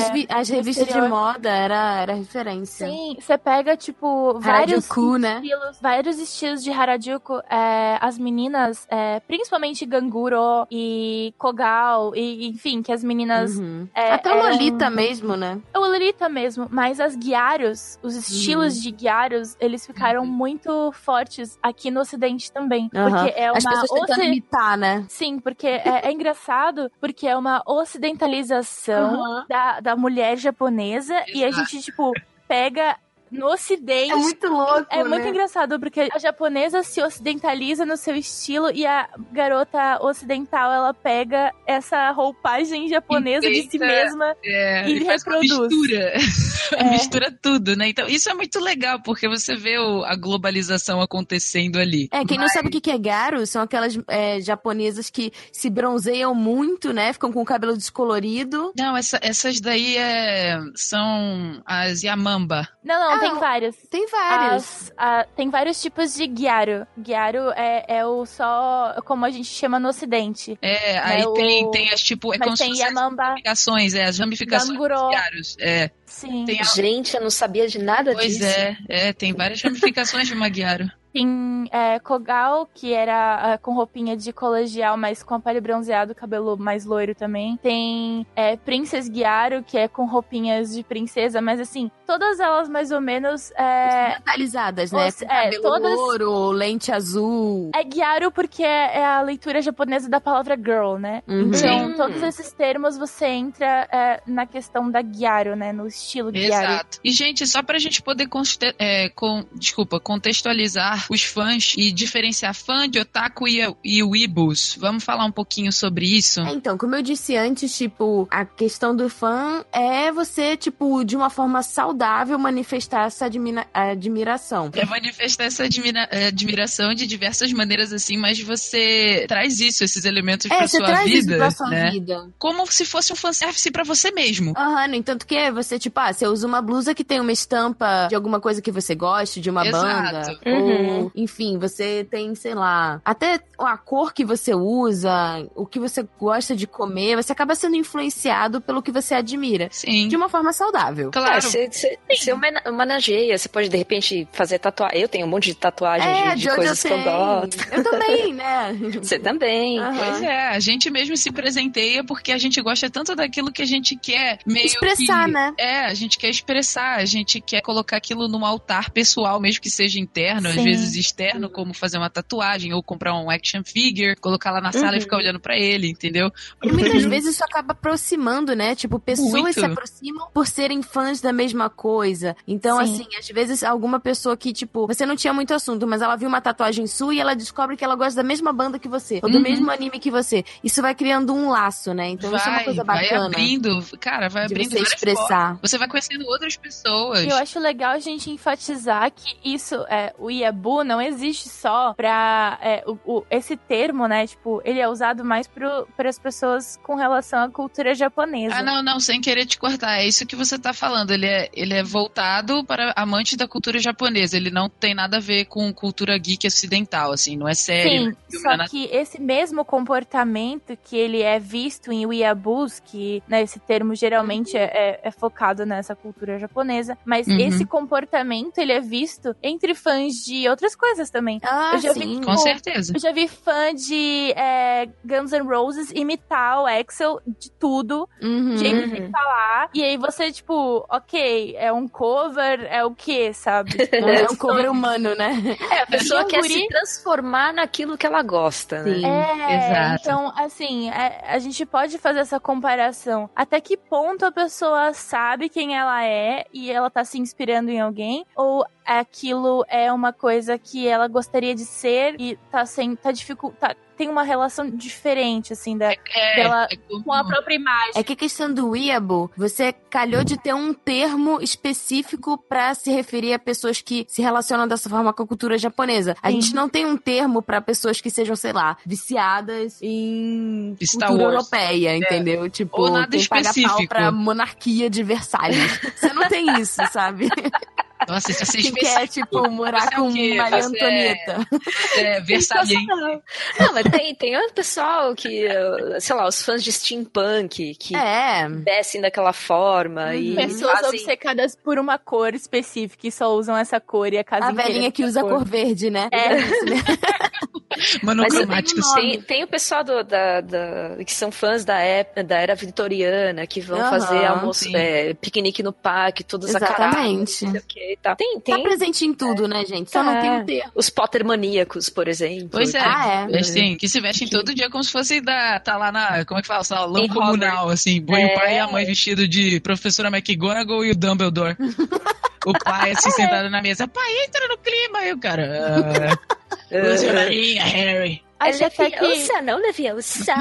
é, revistas de moda, era, era referência. Sim, você pega, tipo, vários Harajuku, né? estilos, vários estilos de Harajuku. é, as meninas, é, principalmente Ganguro e Kogal, e enfim, que as meninas. Uhum. é, Até o eram- Lolita mesmo, né? O Lolita mesmo, mas as guiários, os estilos de guiários, eles ficaram muito fortes aqui no ocidente também. Porque é uma As pessoas tentando oci- imitar, né? Sim, porque é, é engraçado, porque é uma ocidentalização da, da mulher japonesa e a Exato. gente, tipo, pega no ocidente. É muito louco, É né? muito engraçado, porque a japonesa se ocidentaliza no seu estilo e a garota ocidental, ela pega essa roupagem japonesa de si mesma. É, E uma reproduz. mistura. É. mistura tudo, né? Então, isso é muito legal, porque você vê o- a globalização acontecendo ali. É, quem não sabe o que é garu, são aquelas é, japonesas que se bronzeiam muito, né? Ficam com o cabelo descolorido. Não, essa- essas daí é, são as Yamamba. Não, não, Ah, tem várias. Tem vários. As- a- tem vários tipos de guiaro. Guiaro é, é o só, como a gente chama no ocidente. É, aí o- tem, tem as tipo, é como Mas se tem fossem as Yamamba, ramificações, é, as ramificações Ganguro. dos diários. É, sim. tem a- Gente, eu não sabia de nada pois disso. é, é, tem várias ramificações de Magyaro. Tem é, Kogal, que era ah, com roupinha de colegial, mas com a pele bronzeado, cabelo mais loiro também. Tem é, Princess Guiaro, que é com roupinhas de princesa, mas assim, todas elas mais ou menos. É, Ocidentalizadas, né? os- é, cabelo todas- louro, lente azul. é Guiaro porque é, é a leitura japonesa da palavra girl, né? Uhum. Então, todos esses termos você entra é, na questão da Guiaro, né? No estilo Guiaro. Exato. E, gente, só pra gente poder conste- é, com- desculpa, contextualizar os fãs e diferenciar fã de otaku e, e weebus, vamos falar um pouquinho sobre isso? É, então, como eu disse antes, tipo, a questão do fã é você, tipo, de uma forma saudável manifestar essa admira- admiração. É manifestar essa admira- eh, admiração de diversas maneiras assim, mas você traz isso, esses elementos É, pra você sua traz vida, isso pra sua né? vida. Como se fosse um fanservice pra você mesmo. Aham, no entanto que você, tipo, ah, você usa uma blusa que tem uma estampa de alguma coisa que você goste, de uma Exato. banda. Uhum. Ou, enfim, você tem, sei lá, até a cor que você usa, o que você gosta de comer, você acaba sendo influenciado pelo que você admira. Sim. De uma forma saudável. Claro. É, você, você, você homena- homenageia, você pode de repente fazer tatuagem. Eu tenho um monte de tatuagem É, de, de coisas que eu gosto. Eu também, né? Você também. Aham. Pois é, a gente mesmo se presenteia porque a gente gosta tanto daquilo que a gente quer meio Expressar, que- né? É, a gente quer expressar, a gente quer colocar aquilo num altar pessoal, mesmo que seja interno, às Sim. Vezes externo, como fazer uma tatuagem ou comprar um action figure, colocar lá na sala e Uhum. ficar olhando pra ele, entendeu? E muitas vezes isso acaba aproximando, né? Tipo, pessoas Muito. se aproximam por serem fãs da mesma coisa. Então, Sim. assim, às vezes alguma pessoa que, tipo, você não tinha muito assunto, mas ela viu uma tatuagem sua e ela descobre que ela gosta da mesma banda que você, ou do Uhum. mesmo anime que você. Isso vai criando um laço, né? Então isso é uma coisa vai bacana abrindo, cara, vai abrindo você expressar. formas. Você vai conhecendo outras pessoas. E eu acho legal a gente enfatizar que isso, é, o Iabu, Weeaboo não existe só pra. É, o, o- esse termo, né? Tipo, ele é usado mais para as pessoas com relação à cultura japonesa. Ah, não, não, sem querer te cortar. É isso que você tá falando. Ele é, ele é voltado para amantes da cultura japonesa. Ele não tem nada a ver com cultura geek ocidental, assim. Não é sério. Sim, só que esse mesmo comportamento que ele é visto em weeaboos, que né, esse termo geralmente é, é- é focado nessa cultura japonesa, mas Uhum. esse comportamento ele é visto entre fãs de outras coisas também. Ah, Eu já vi sim. Com certeza. Eu já vi fã de é, Guns N' Roses imitar o Axel de tudo, Uhum. de ele falar. E aí você, tipo, ok, é um cover, é o quê, sabe? É um cover humano, né? É, a pessoa um quer guri- se transformar naquilo que ela gosta, né? Sim. É, Exato. então, assim, é- a gente pode fazer essa comparação. Até que ponto a pessoa sabe quem ela é e ela tá se inspirando em alguém? Ou aquilo é uma coisa que ela gostaria de ser e tá sem. tá dificult, tá- tem uma relação diferente, assim, da, É, dela é como- com a própria imagem. É que a questão do Weeaboo, você calhou de ter um termo específico pra se referir a pessoas que se relacionam dessa forma com a cultura japonesa. A Sim. gente não tem um termo pra pessoas que sejam, sei lá, viciadas em Star cultura Wars. europeia, entendeu? Tipo, Ou nada quem paga pau específico. pra monarquia de Versalhes. Você não tem isso, sabe? Nossa, isso é Quem quer, específico. tipo, morar é com? Maria Antonieta. É versalhense. Não, mas tem, tem outro pessoal que, sei lá, os fãs de steampunk, que É. descem daquela forma e Pessoas fazem... obcecadas por uma cor específica e só usam essa cor e a casa A velhinha que é usa essa cor verde, né? É. Isso, né? Mas Monocromáticos. tem, tem o pessoal do- da, da- que são fãs da, ép- da era vitoriana, que vão Aham, fazer almoço, sim. é, piquenique no parque, todos acarados, Exatamente. não o que e tal. Tem, Tá presente em tudo, né, gente? Só não É. tem o termo. os Potter maníacos, por exemplo. Pois é. Ah, é. Assim, que se vestem todo dia como se fosse da. tá lá na. Como é que fala? Salão Em comunal, assim. Põe o É. pai e a mãe vestido de professora McGonagall e o Dumbledore. o pai, assim, sentado na mesa. Pai, entra no clima. Aí o cara. Use a varinha, Harry. Acho até que Leviosa, não Leviosa.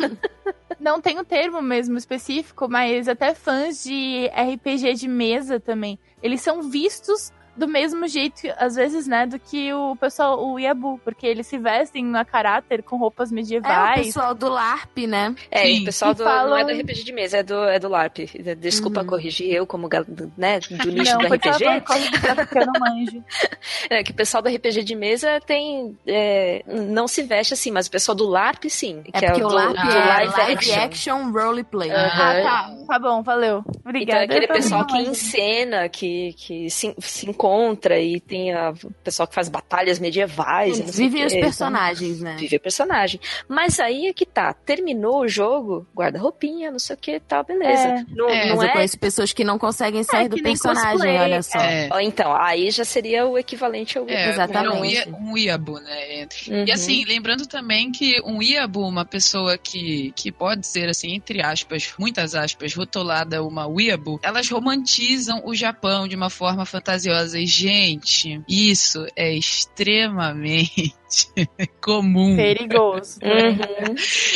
não tem um termo mesmo específico, mas até fãs de RPG de mesa também, eles são vistos do mesmo jeito, às vezes, né, do que o pessoal, o Yabu, porque eles se vestem a caráter com roupas É o medievais. pessoal do LARP, né? É, Sim. o pessoal do, não é falam- do RPG de mesa, é do, é do LARP. Desculpa Uhum. corrigir eu como gal- né, do nicho não, do RPG. falar qual que eu não manjo. É que o pessoal do RPG de mesa tem. é, não se veste assim, mas o pessoal do LARP sim. É que porque é o do, LARP do é live, live action. action, roleplay. Ah. Ah, tá. Tá bom, valeu. Então Obrigada. é aquele pessoal não que encena, que, que se, se encontra e tem a- o pessoal que faz batalhas medievais. Eles vivem os então, personagens, né? Vive o personagem. Mas aí é que tá. Terminou o jogo, guarda-roupinha, não sei o que tal, beleza. É. Não, É, não Mas eu é conheço pessoas que não conseguem sair do que nem personagem, olha só. É. Então, aí já seria o equivalente ao É, Exatamente. Um, ia- um Iabu, né? Uhum. E assim, lembrando também que um Iabu, uma pessoa que, que pode ser, assim, entre aspas, muitas aspas, rotulada uma Iabu, elas romantizam o Japão de uma forma fantasiosa. Gente, isso é extremamente comum. Perigoso. Uhum.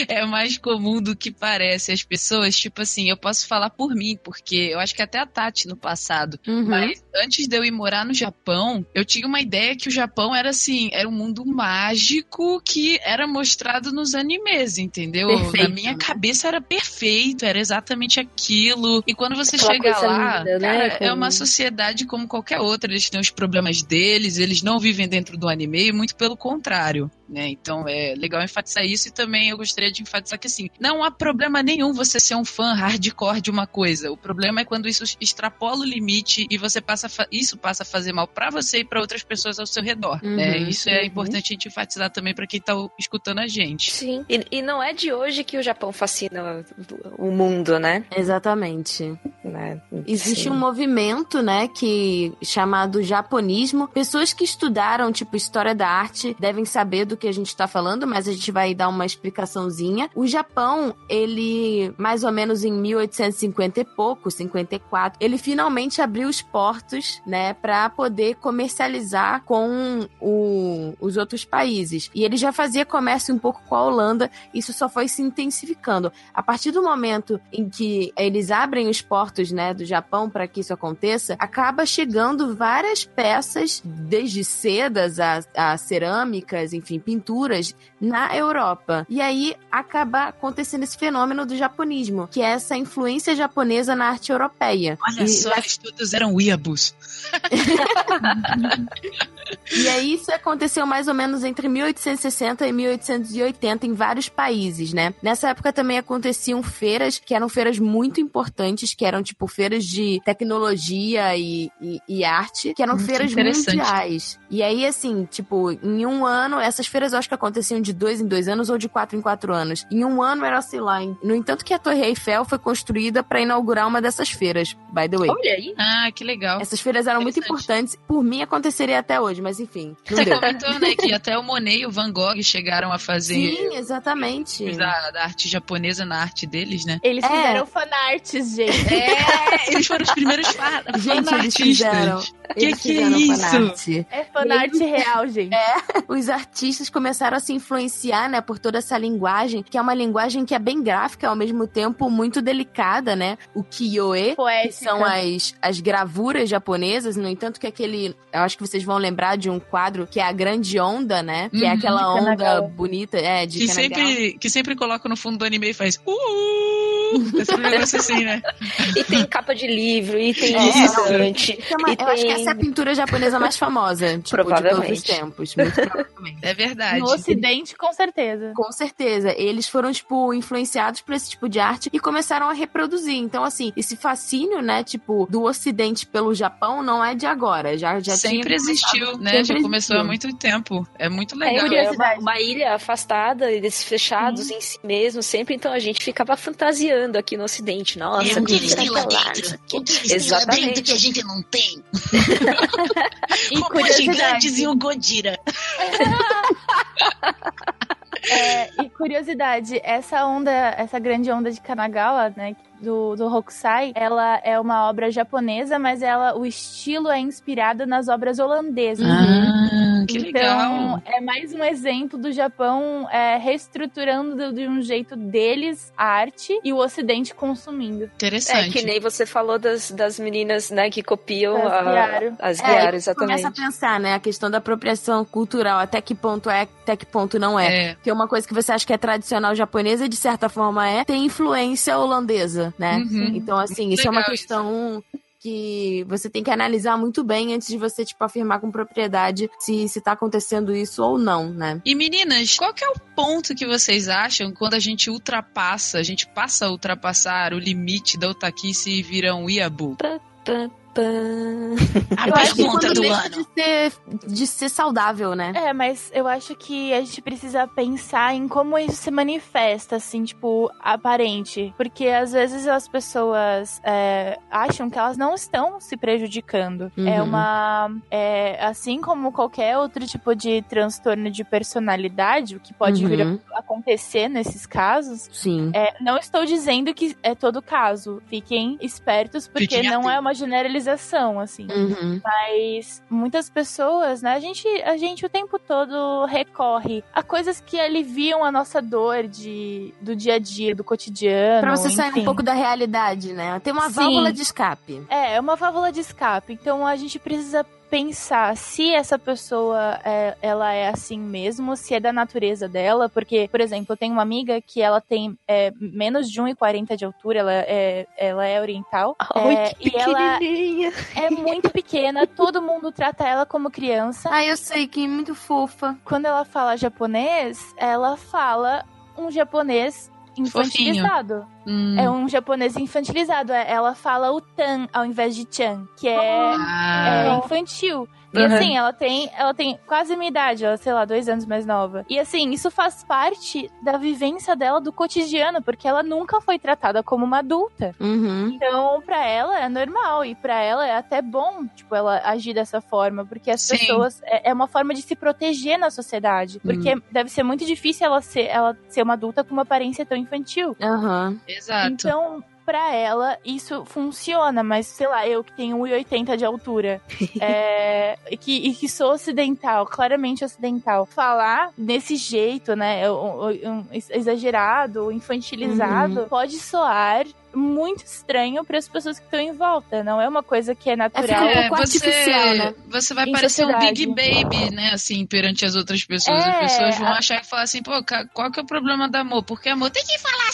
É mais comum do que parece. As pessoas, tipo assim, eu posso falar por mim, porque eu acho que até a Tati no passado Uhum. mas antes de eu ir morar no Japão, eu tinha uma ideia que o Japão era assim, era um mundo mágico que era mostrado nos animes, entendeu? Perfeito. Na minha cabeça era perfeito, era exatamente aquilo. E quando você Aquela chega lá, linda, né? cara, é Como- uma sociedade como qualquer outra, eles têm os problemas deles, eles não vivem dentro do anime, muito pelo contrário. Né? Então é legal enfatizar isso e também eu gostaria de enfatizar que assim, não há problema nenhum você ser um fã hardcore de uma coisa. O problema é quando isso extrapola o limite e você passa isso passa a fazer mal pra você e pra outras pessoas ao seu redor. Uhum, né? Isso é uhum. importante a gente enfatizar também pra quem tá escutando a gente. Sim. E, e não é de hoje que o Japão fascina o mundo, né? Exatamente. Né? Existe Sim. um movimento, né, que chamado japonismo. Pessoas que estudaram, tipo, história da arte devem saber do que a gente tá falando, mas a gente vai dar uma explicaçãozinha. O Japão, ele, mais ou menos em 1850 e pouco, 54, ele finalmente abriu os portos, né, pra poder comercializar com o- os outros países. E ele já fazia comércio um pouco com a Holanda, isso só foi se intensificando. A partir do momento em que eles abrem os portos né, do Japão para que isso aconteça, acaba chegando várias peças, desde sedas a, a cerâmicas, enfim, pinturas, na Europa. E aí acaba acontecendo esse fenômeno do japonismo, que é essa influência japonesa na arte europeia. Olha e, só, eles todos eram weeaboos. E aí isso aconteceu mais ou menos entre 1860 e 1880 em vários países, né? Nessa época também aconteciam feiras, que eram feiras muito importantes, que eram tipo feiras de tecnologia e, e, e arte, que eram Muito feiras interessante. mundiais. E aí, assim, tipo, em um ano, essas feiras eu acho que aconteciam de dois em dois anos ou de quatro em quatro anos. Em um ano era, sei lá, no entanto que a Torre Eiffel foi construída para inaugurar uma dessas feiras, by the way. Olha aí. Ah, que legal. Essas feiras eram muito importantes. Por mim, aconteceria até hoje, mas enfim, não Você deu. comentou, né, que até o Monet e o Van Gogh chegaram a fazer Sim, exatamente. da, da arte japonesa na arte deles, né? Eles É. fizeram fanarts, gente. É, eles foram os primeiros fa Gente, eles fizeram. Que eles que é isso? fanart. É fanart real, gente. Os artistas começaram a se influenciar, né, por toda essa linguagem, que é uma linguagem que é bem gráfica, ao mesmo tempo muito delicada, né? O kiyoe, que são as, as gravuras japonesas, no entanto que aquele, eu acho que vocês vão lembrar de um quadro que é a grande onda, né? Que é Uhum, aquela de onda bonita, é, de Que sempre, que sempre coloca no fundo do anime e faz uh, esse negócio assim, né? E tem capa de livro, e tem É, restaurante. Isso é uma- e eu acho que tem- essa é a pintura japonesa mais famosa, tipo, de todos Provavelmente. os tempos. Muito provavelmente. É verdade. No ocidente, com certeza. Com certeza. Eles foram, tipo, influenciados por esse tipo de arte e começaram a reproduzir. Então, assim, esse fascínio, né, tipo, do ocidente pelo Japão não é de agora. Já, já sempre tinha existiu, né? Já começou há muito tempo. É muito É, legal. é uma, Curiosidade. uma ilha afastada, eles fechados em si mesmo, sempre. Então a gente ficava fantasiando aqui no Ocidente. Nossa, É, o que eles têm lá é dentro? O que eles têm lá Exatamente. dentro que a gente não tem? E Como os gigantes curiosidade, e o Godira. é, e curiosidade, essa onda, essa grande onda de Kanagawa, né, do, do Hokusai, ela é uma obra japonesa, mas ela, o estilo é inspirado nas obras holandesas. Ah, que então, legal. é mais um exemplo do Japão é, reestruturando de um jeito deles a arte e o Ocidente consumindo. É, Interessante. que nem você falou das, das meninas, né, que copiam As a- Gyaro. as É, aí você exatamente. começa a pensar, né? A questão da apropriação cultural, até que ponto é, até que ponto não é. É, Porque uma coisa que você acha que é tradicional japonesa, de certa forma é, tem influência holandesa, né? Uhum. Então, assim, isso é uma legal questão que você tem que analisar muito bem antes de você, tipo, afirmar com propriedade se, se tá acontecendo isso ou não, né? E meninas, qual que é o ponto que vocês acham quando a gente ultrapassa, a gente passa a ultrapassar o limite da otaquice e vira um iabu? Pã, pã. A Eu acho que pergunta Quando do deixa ano. de ser, de ser saudável, né? É, mas eu acho que a gente precisa pensar em como isso se manifesta, assim, tipo, aparente. Porque às vezes as pessoas é, acham que elas não estão se prejudicando. Uhum. É uma. é, assim como qualquer outro tipo de transtorno de personalidade, o que pode vir Uhum. a acontecer nesses casos. Sim. É, não estou dizendo que é todo caso. Fiquem espertos, porque Fiquem não é uma generalização, assim. Uhum. Mas muitas pessoas, né? A gente, a gente o tempo todo recorre a coisas que aliviam a nossa dor de, do dia a dia, do cotidiano. Pra você sair enfim. um pouco da realidade, né? Tem uma Sim. válvula de escape. É, é uma válvula de escape. Então a gente precisa pensar se essa pessoa é, ela é assim mesmo, se é da natureza dela, porque, por exemplo, eu tenho uma amiga que ela tem é, menos de 1,40 de altura, ela é, ela é oriental. Ai, é, e ela é muito pequena, todo mundo trata ela como criança. Ah, eu sei que é muito fofa. quando ela fala japonês, ela fala um japonês infantilizado. Hum. É um japonês infantilizado. É- Ela fala o tan ao invés de chan, que é, Ah, é infantil. E Uhum. assim, ela tem, ela tem quase a minha idade, ela, sei lá, dois anos mais nova. E assim, isso faz parte da vivência dela do cotidiano, porque ela nunca foi tratada como uma adulta. Uhum. Então, pra ela é normal e pra ela é até bom, tipo, ela agir dessa forma, porque as Sim. pessoas é, é uma forma de se proteger na sociedade, porque deve ser muito difícil ela ser ela ser uma adulta com uma aparência tão infantil. Aham. exato. Então, pra ela isso funciona, mas sei lá, eu que tenho 1,80 de altura é, e, que, e que sou ocidental, claramente ocidental, falar desse jeito, né, um, um, exagerado, infantilizado, Uhum. pode soar muito estranho para as pessoas que estão em volta. Não é uma coisa que é natural. um pouco artificial, né? você vai Em parecer um sociedade. Big Baby, né? Assim, perante as outras pessoas. É, as pessoas vão a- achar que falar assim, pô, qual que é o problema do amor? Porque amor tem que falar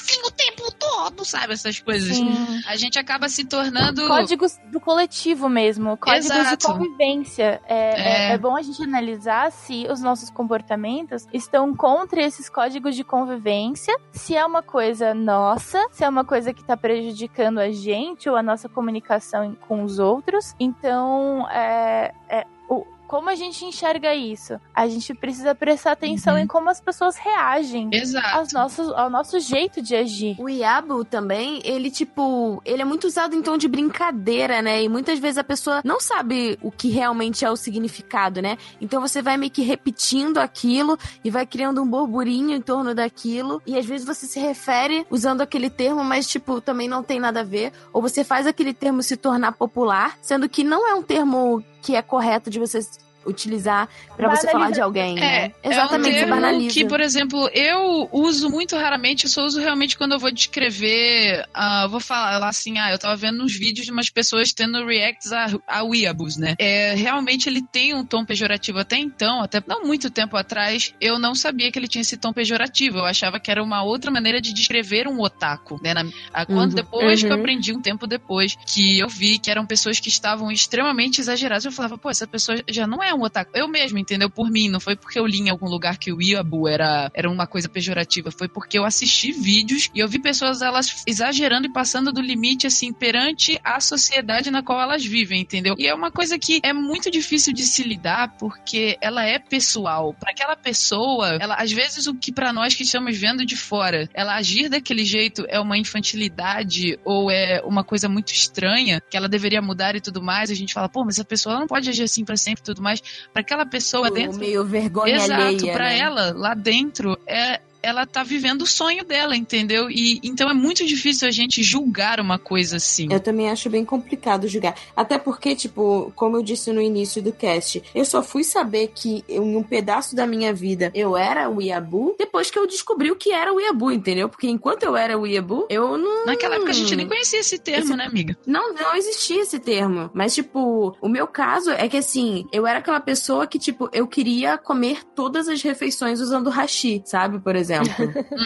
todo, sabe? Essas coisas. Sim. A gente acaba se tornando. Códigos do coletivo mesmo, códigos Exato. de convivência. É, é- É. é bom a gente analisar se os nossos comportamentos estão contra esses códigos de convivência, se é uma coisa nossa, se é uma coisa que está prejudicando a gente ou a nossa comunicação com os outros. Então, é, é, o- como a gente enxerga isso? A gente precisa prestar atenção Uhum. em como as pessoas reagem Exato. aos nossos, ao nosso jeito de agir. O Iabu também, ele, tipo, ele é muito usado em tom de brincadeira, né? E muitas vezes a pessoa não sabe o que realmente é o significado, né? Então você vai meio que repetindo aquilo e vai criando um burburinho em torno daquilo. E às vezes você se refere usando aquele termo, mas, tipo, também não tem nada a ver. Ou você faz aquele termo se tornar popular, sendo que não é um termo que é correto de você utilizar pra você falar de alguém, né? É, Exatamente, é um termo que, por exemplo, eu uso muito raramente, eu só uso realmente quando eu vou descrever, ah, vou falar assim, ah, eu tava vendo uns vídeos de umas pessoas tendo reacts a, a weeaboos, né? É, realmente ele tem um tom pejorativo até então, até não muito tempo atrás, eu não sabia que ele tinha esse tom pejorativo, eu achava que era uma outra maneira de descrever um otaku, né? Na- a- quando, Uhum. depois que eu Uhum. aprendi, um tempo depois, que eu vi que eram pessoas que estavam extremamente exageradas, eu falava, pô, essa pessoa já não é um otaku. Eu mesmo, entendeu? Por mim, não foi porque eu li em algum lugar que o Iabu era, era uma coisa pejorativa, foi porque eu assisti vídeos e eu vi pessoas elas exagerando e passando do limite, assim, perante a sociedade na qual elas vivem, entendeu? E é uma coisa que é muito difícil de se lidar porque ela é pessoal. Para aquela pessoa, ela, às vezes o que para nós que estamos vendo de fora, ela agir daquele jeito é uma infantilidade ou é uma coisa muito estranha que ela deveria mudar e tudo mais. A gente fala, pô, mas essa pessoa não pode agir assim para sempre e tudo mais. Para aquela pessoa dentro meio vergonha Exato, pra né? ela, lá dentro, é ela tá vivendo o sonho dela, entendeu? E então é muito difícil a gente julgar uma coisa assim. Eu também acho bem complicado julgar. Até porque, tipo, como eu disse no início do cast, eu só fui saber que em um pedaço da minha vida eu era o Iabu depois que eu descobri o que era o Iabu, entendeu? Porque enquanto eu era o Iabu, eu não. Naquela época a gente nem conhecia esse termo, Esse- né, amiga? Não, não existia esse termo. Mas, tipo, o meu caso é que, assim, eu era aquela pessoa que, tipo, eu queria comer todas as refeições usando hashi, sabe? Por exemplo.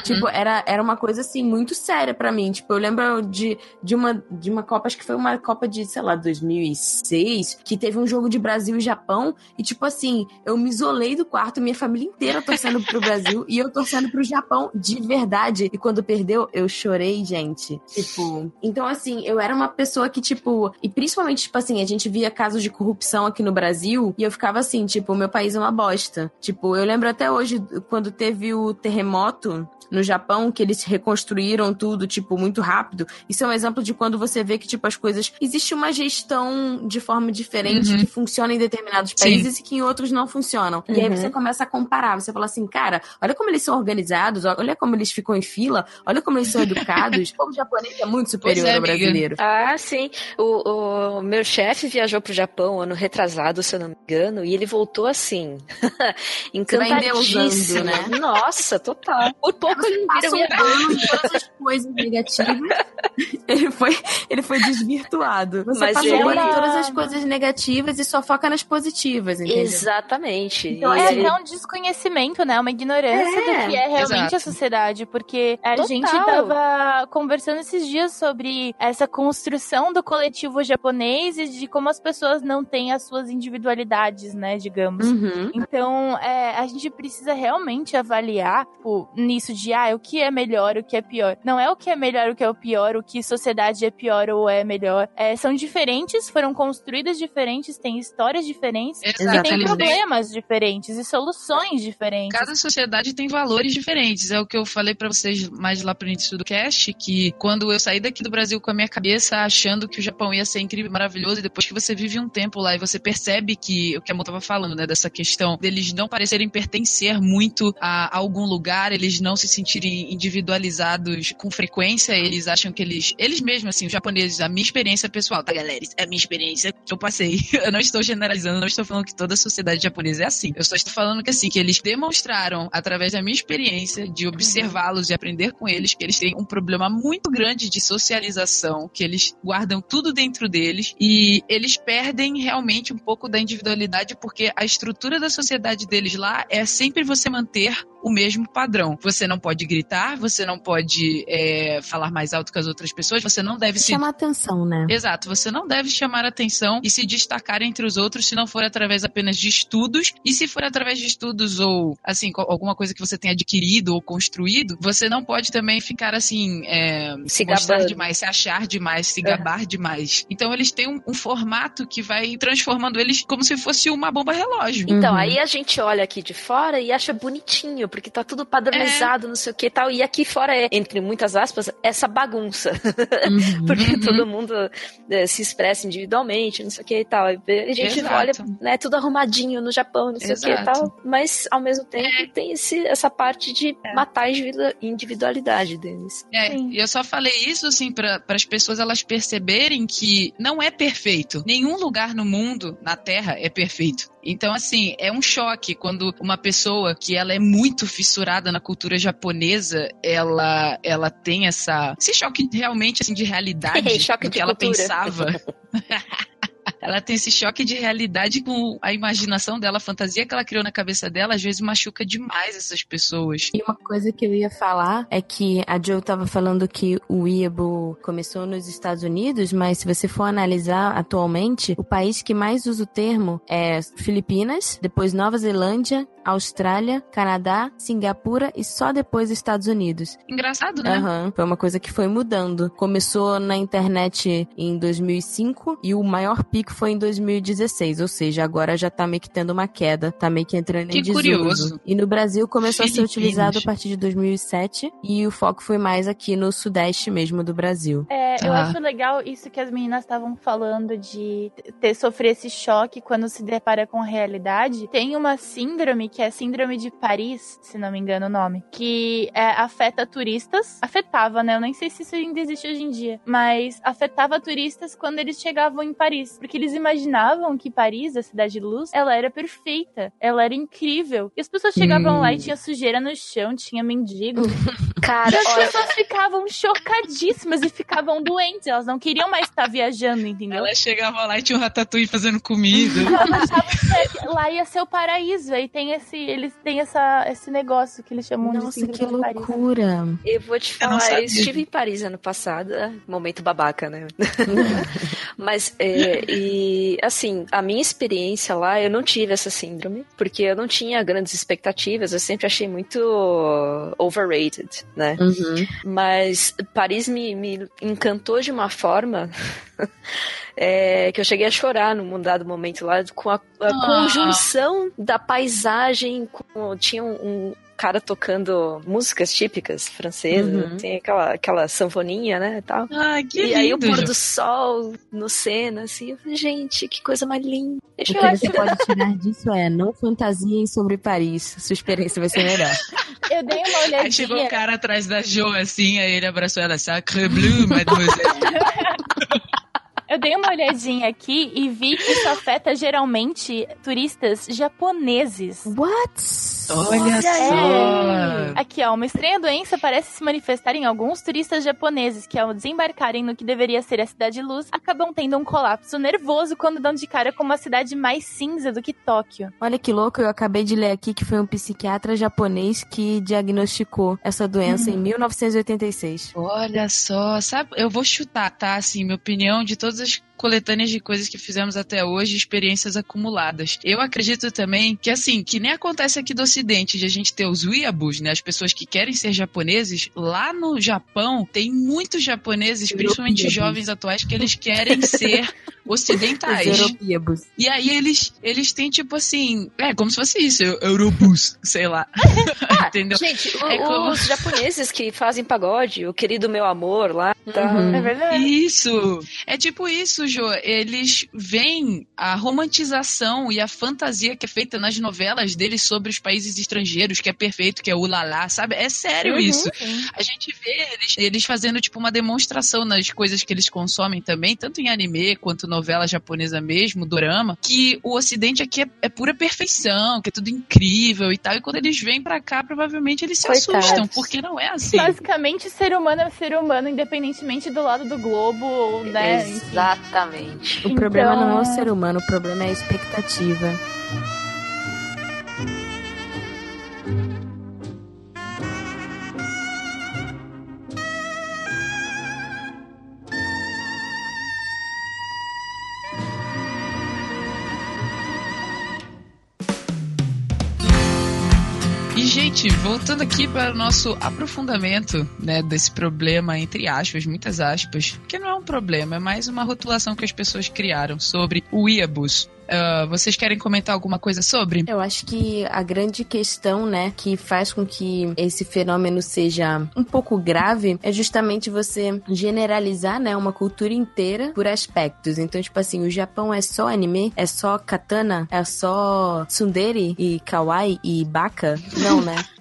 Tipo, era, era uma coisa, assim, muito séria pra mim. Tipo, eu lembro de, de, uma, de uma Copa, acho que foi uma Copa de, sei lá, 2006, que teve um jogo de Brasil e Japão. E, tipo, assim, eu me isolei do quarto, minha família inteira torcendo pro Brasil e eu torcendo pro Japão de verdade. E quando perdeu, eu chorei, gente. Tipo, então, assim, eu era uma pessoa que, tipo, e principalmente, tipo assim, a gente via casos de corrupção aqui no Brasil e eu ficava assim, tipo, meu país é uma bosta. Tipo, eu lembro até hoje, quando teve o terremoto no Japão, que eles reconstruíram tudo, tipo, muito rápido. Isso é um exemplo de quando você vê que, tipo, as coisas. Existe uma gestão de forma diferente Uhum. que funciona em determinados Sim. países e que em outros não funcionam. E aí Uhum. você começa a comparar. Você fala assim, cara, olha como eles são organizados, olha como eles ficam em fila, olha como eles são educados. o povo japonês é muito superior Pois é, ao amiga. brasileiro. Ah, sim. O, o meu chefe viajou pro Japão ano retrasado, se eu não me engano, e ele voltou assim. vai endeusando, encantadíssimo. né? Nossa, total. Por pouco Você ele vira um minha pano em todas as coisas negativas. ele, foi, ele foi desvirtuado. Você Mas passa ele- um todas as coisas negativas e só foca nas positivas, entendeu? Exatamente. Então, É ele- até um desconhecimento, né? Uma ignorância É, do que é realmente exato. a sociedade. Porque a Total. gente tava conversando esses dias sobre essa construção do coletivo japonês e de como as pessoas não têm as suas individualidades, né? Digamos. Uhum. Então, é, a gente precisa realmente avaliar tipo, nisso de ah, o que é melhor, o que é pior. Não é o que é melhor, o que é o pior, o que sociedade é pior ou é melhor. É, são diferentes, foram construídas diferentes, têm histórias diferentes e Exato, têm eles têm- problemas diferentes e soluções diferentes. Cada sociedade tem valores diferentes. É o que eu falei pra vocês mais lá pro início do cast, que quando eu saí daqui do Brasil com a minha cabeça achando que o Japão ia ser incrível, maravilhoso, e depois que você vive um tempo lá e você percebe que o que a Mo tava falando, né, dessa questão deles não parecerem pertencer muito a algum lugar, eles não se sentirem individualizados com frequência, eles acham que eles, eles mesmos, assim, os japoneses, a minha experiência pessoal, tá, galera? É a minha experiência que eu passei. Eu não estou generalizando, não estou falando que toda a sociedade japonesa é assim. Eu só estou falando que, assim, que eles demonstraram, através da minha experiência, de observá-los e aprender com eles, que eles têm um problema muito grande de socialização, que eles guardam tudo dentro deles e eles perdem realmente um pouco da individualidade porque a estrutura da sociedade deles lá é sempre você manter o mesmo padrão. Você não pode gritar, você não pode é, falar mais alto que as outras pessoas, você não deve se. Chamar atenção, né? Exato, você não deve chamar atenção e se destacar entre os outros se não for através apenas de estudos. E se for através de estudos ou, assim, alguma coisa que você tenha adquirido ou construído, você não pode também ficar assim, é, Se gabando. demais, se achar demais, se É. gabar demais. Então eles têm um, um formato que vai transformando eles como se fosse uma bomba relógio. Então, Uhum. aí a gente olha aqui de fora e acha bonitinho, porque tá tudo padronizado, não sei o que e tal. E aqui fora é, entre muitas aspas, essa bagunça. Uhum. porque Uhum. todo mundo eh, se expressa individualmente, não sei o que e tal. E a gente Exato. olha, né, tudo arrumadinho no Japão, não sei o que e Exato. tal. Mas, ao mesmo tempo, tem esse, essa parte de matar a individu- individualidade deles. É, Sim. e eu só falei isso assim para as pessoas elas perceberem que não é perfeito. Nenhum lugar no mundo, na Terra, é perfeito. Então, assim, é um choque quando uma pessoa que ela é muito fissurada na cultura japonesa, ela ela tem essa esse choque realmente assim de realidade Choque do de que ela cultura. pensava. Ela tem esse choque de realidade com a imaginação dela, a fantasia que ela criou na cabeça dela, às vezes machuca demais essas pessoas. E uma coisa que eu ia falar é que a Joe tava falando que o Weibo começou nos Estados Unidos, mas se você for analisar atualmente, o país que mais usa o termo é Filipinas, depois Nova Zelândia, Austrália, Canadá, Singapura e só depois Estados Unidos. Engraçado, né? Aham, foi uma coisa que foi mudando. Começou na internet em 2005 e o maior pico foi em 2016, ou seja, agora já tá meio que tendo uma queda, tá meio que entrando Que em desuso. curioso. E no Brasil começou a ser Filipinas. utilizado a partir de 2007 e o foco foi mais aqui no sudeste mesmo do Brasil. É, eu Ah. acho legal isso que as meninas estavam falando de ter sofrer esse choque quando se depara com a realidade. Tem uma síndrome que é a síndrome de Paris, se não me engano o nome, que é, afeta turistas. Afetava, né? Eu nem sei se isso ainda existe hoje em dia, mas afetava turistas quando eles chegavam em Paris, porque eles imaginavam que Paris, a cidade de luz, ela era perfeita, ela era incrível. E as pessoas chegavam Hum. lá e tinha sujeira no chão, tinha mendigo, Cara, e as olha, pessoas ficavam chocadíssimas e ficavam doentes. Elas não queriam mais estar viajando, entendeu? Ela chegava lá e tinha um ratatouille fazendo comida. Elas achavam que lá ia ser o paraíso. Aí tem esse, eles têm essa, esse negócio que eles chamam de Nossa, síndrome que de Paris. loucura! Eu vou te Eu falar, eu, sabia. estive em Paris ano passado, momento babaca, né? Mas, é, e assim, a minha experiência lá, eu não tive essa síndrome, porque eu não tinha grandes expectativas, eu sempre achei muito overrated, né? Uhum. Mas Paris me, me encantou de uma forma é, que eu cheguei a chorar num dado momento lá com a, a Ah. conjunção da paisagem. Com, tinha um, um cara tocando músicas típicas francesas, Uhum. tem aquela, aquela sanfoninha, né, e tal. Ai, que e lindo. aí o pôr do sol no Sena, assim, eu falei, gente, que coisa mais linda. O que você pode tirar disso é não fantasiem sobre Paris. Sua experiência vai ser melhor. Eu dei uma Aí chegou o olhadinha. cara atrás da Jo, assim, aí ele abraçou ela, Sacre Bleu, mademoiselle. Eu dei uma olhadinha aqui e vi que isso afeta geralmente turistas japoneses. What? Olha só. Aqui, ó, uma estranha doença parece se manifestar em alguns turistas japoneses que, ao desembarcarem no que deveria ser a Cidade Luz, acabam tendo um colapso nervoso quando dão de cara com uma cidade mais cinza do que Tóquio. Olha que louco, eu acabei de ler aqui que foi um psiquiatra japonês que diagnosticou essa doença em 1986. Olha só, sabe, eu vou chutar, tá? Assim, minha opinião de todas as coletâneas de coisas que fizemos até hoje, experiências acumuladas. Eu acredito também que, assim, que nem acontece aqui do Ocidente, de a gente ter os weeaboos, né? As pessoas que querem ser japoneses, lá no Japão tem muitos japoneses, principalmente jovens atuais, que eles querem ser ocidentais. E aí eles, eles têm, tipo assim, é como se fosse isso, eu- Eurobus, sei lá. Entendeu? Gente, o- É como- os japoneses que fazem pagode, o querido meu amor lá, tá? Uhum. É verdade. Isso! É tipo isso, Jô. Eles veem a romantização e a fantasia que é feita nas novelas deles sobre os países estrangeiros, que é perfeito, que é ulalá, sabe? É sério Uhum, isso. sim. A gente vê eles, eles fazendo, tipo, uma demonstração nas coisas que eles consomem também, tanto em anime quanto novela japonesa mesmo, dorama, que o ocidente aqui é, é pura perfeição, que é tudo incrível e tal. E quando eles vêm pra cá, provavelmente eles se Coitados. assustam, porque não é assim. Basicamente, ser humano é ser humano, independentemente do lado do globo, ou, né? enfim. Exatamente. O problema Então- não é o ser humano, o problema é a expectativa. Gente, voltando aqui para o nosso aprofundamento, né, desse problema, entre aspas, muitas aspas, que não é um problema, é mais uma rotulação que as pessoas criaram sobre o Iabus. Ah, vocês querem comentar alguma coisa sobre? Eu acho que a grande questão, né, que faz com que esse fenômeno seja um pouco grave é justamente você generalizar, né, uma cultura inteira por aspectos. Então, tipo assim, o Japão é só anime? É só katana? É só tsundere e kawaii e baka? Não, né?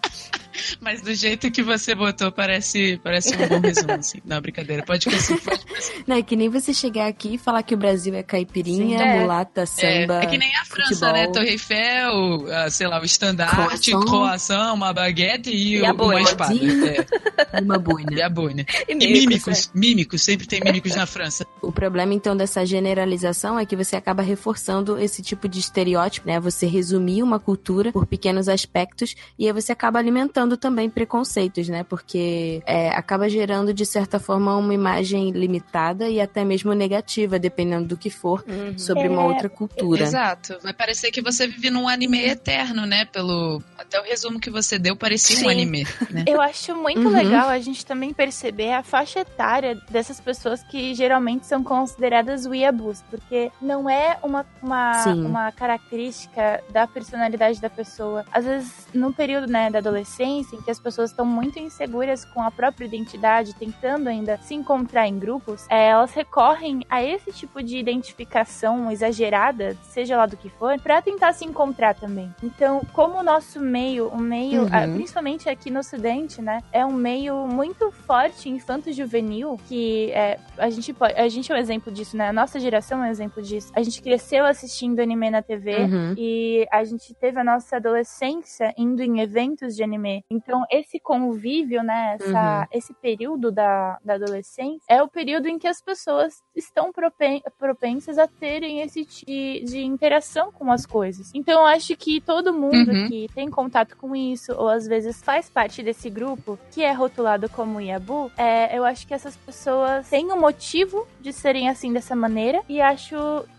Mas do jeito que você botou, parece, parece um bom resumo, assim. Não, brincadeira. Pode conseguir. Pode Não, é que nem você chegar aqui e falar que o Brasil é caipirinha, Sim, é. mulata, É, samba. é que nem a França, futebol. né? Torre Eiffel, ah, sei lá, o estandarte, Croissant. uma baguete e, E a uma espada. É, uma boina. e a boina. E E mímicos, mímicos, mímicos, sempre tem mímicos na França. O problema, então, dessa generalização é que você acaba reforçando esse tipo de estereótipo, né? Você resumir uma cultura por pequenos aspectos e aí você acaba alimentando também preconceitos, né? Porque é, acaba gerando, de certa forma, uma imagem limitada e até mesmo negativa, dependendo do que for, Uhum. sobre uma É, outra cultura. Exato. Vai parecer que você vive num anime eterno, né? Pelo até o resumo que você deu parecia Sim. um anime, né? Eu acho muito Uhum. legal a gente também perceber a faixa etária dessas pessoas que geralmente são consideradas weeaboos, porque não é uma, uma, Sim. uma característica da personalidade da pessoa. Às vezes, no período né, da adolescência, em que as pessoas estão muito inseguras com a própria identidade, tentando ainda se encontrar em grupos, é, elas recorrem a esse tipo de identificação exagerada, seja lá do que for, pra tentar se encontrar também. Então, como o nosso meio, o meio, Uhum. ah, principalmente aqui no Ocidente, né, é um meio muito forte infanto-juvenil, que é, a gente pode, a gente é um exemplo disso, né? A nossa geração é um exemplo disso. A gente cresceu assistindo anime na TV Uhum. e a gente teve a nossa adolescência indo em eventos de anime. Então, esse convívio, né, essa, Uhum. esse período da, da adolescência é o período em que as pessoas estão propen propensas a terem esse tipo de interação com as coisas. Então, eu acho que todo mundo Uhum. que tem contato com isso, ou às vezes faz parte desse grupo que é rotulado como Iabu, é, eu acho que essas pessoas têm um motivo de serem assim dessa maneira, e acho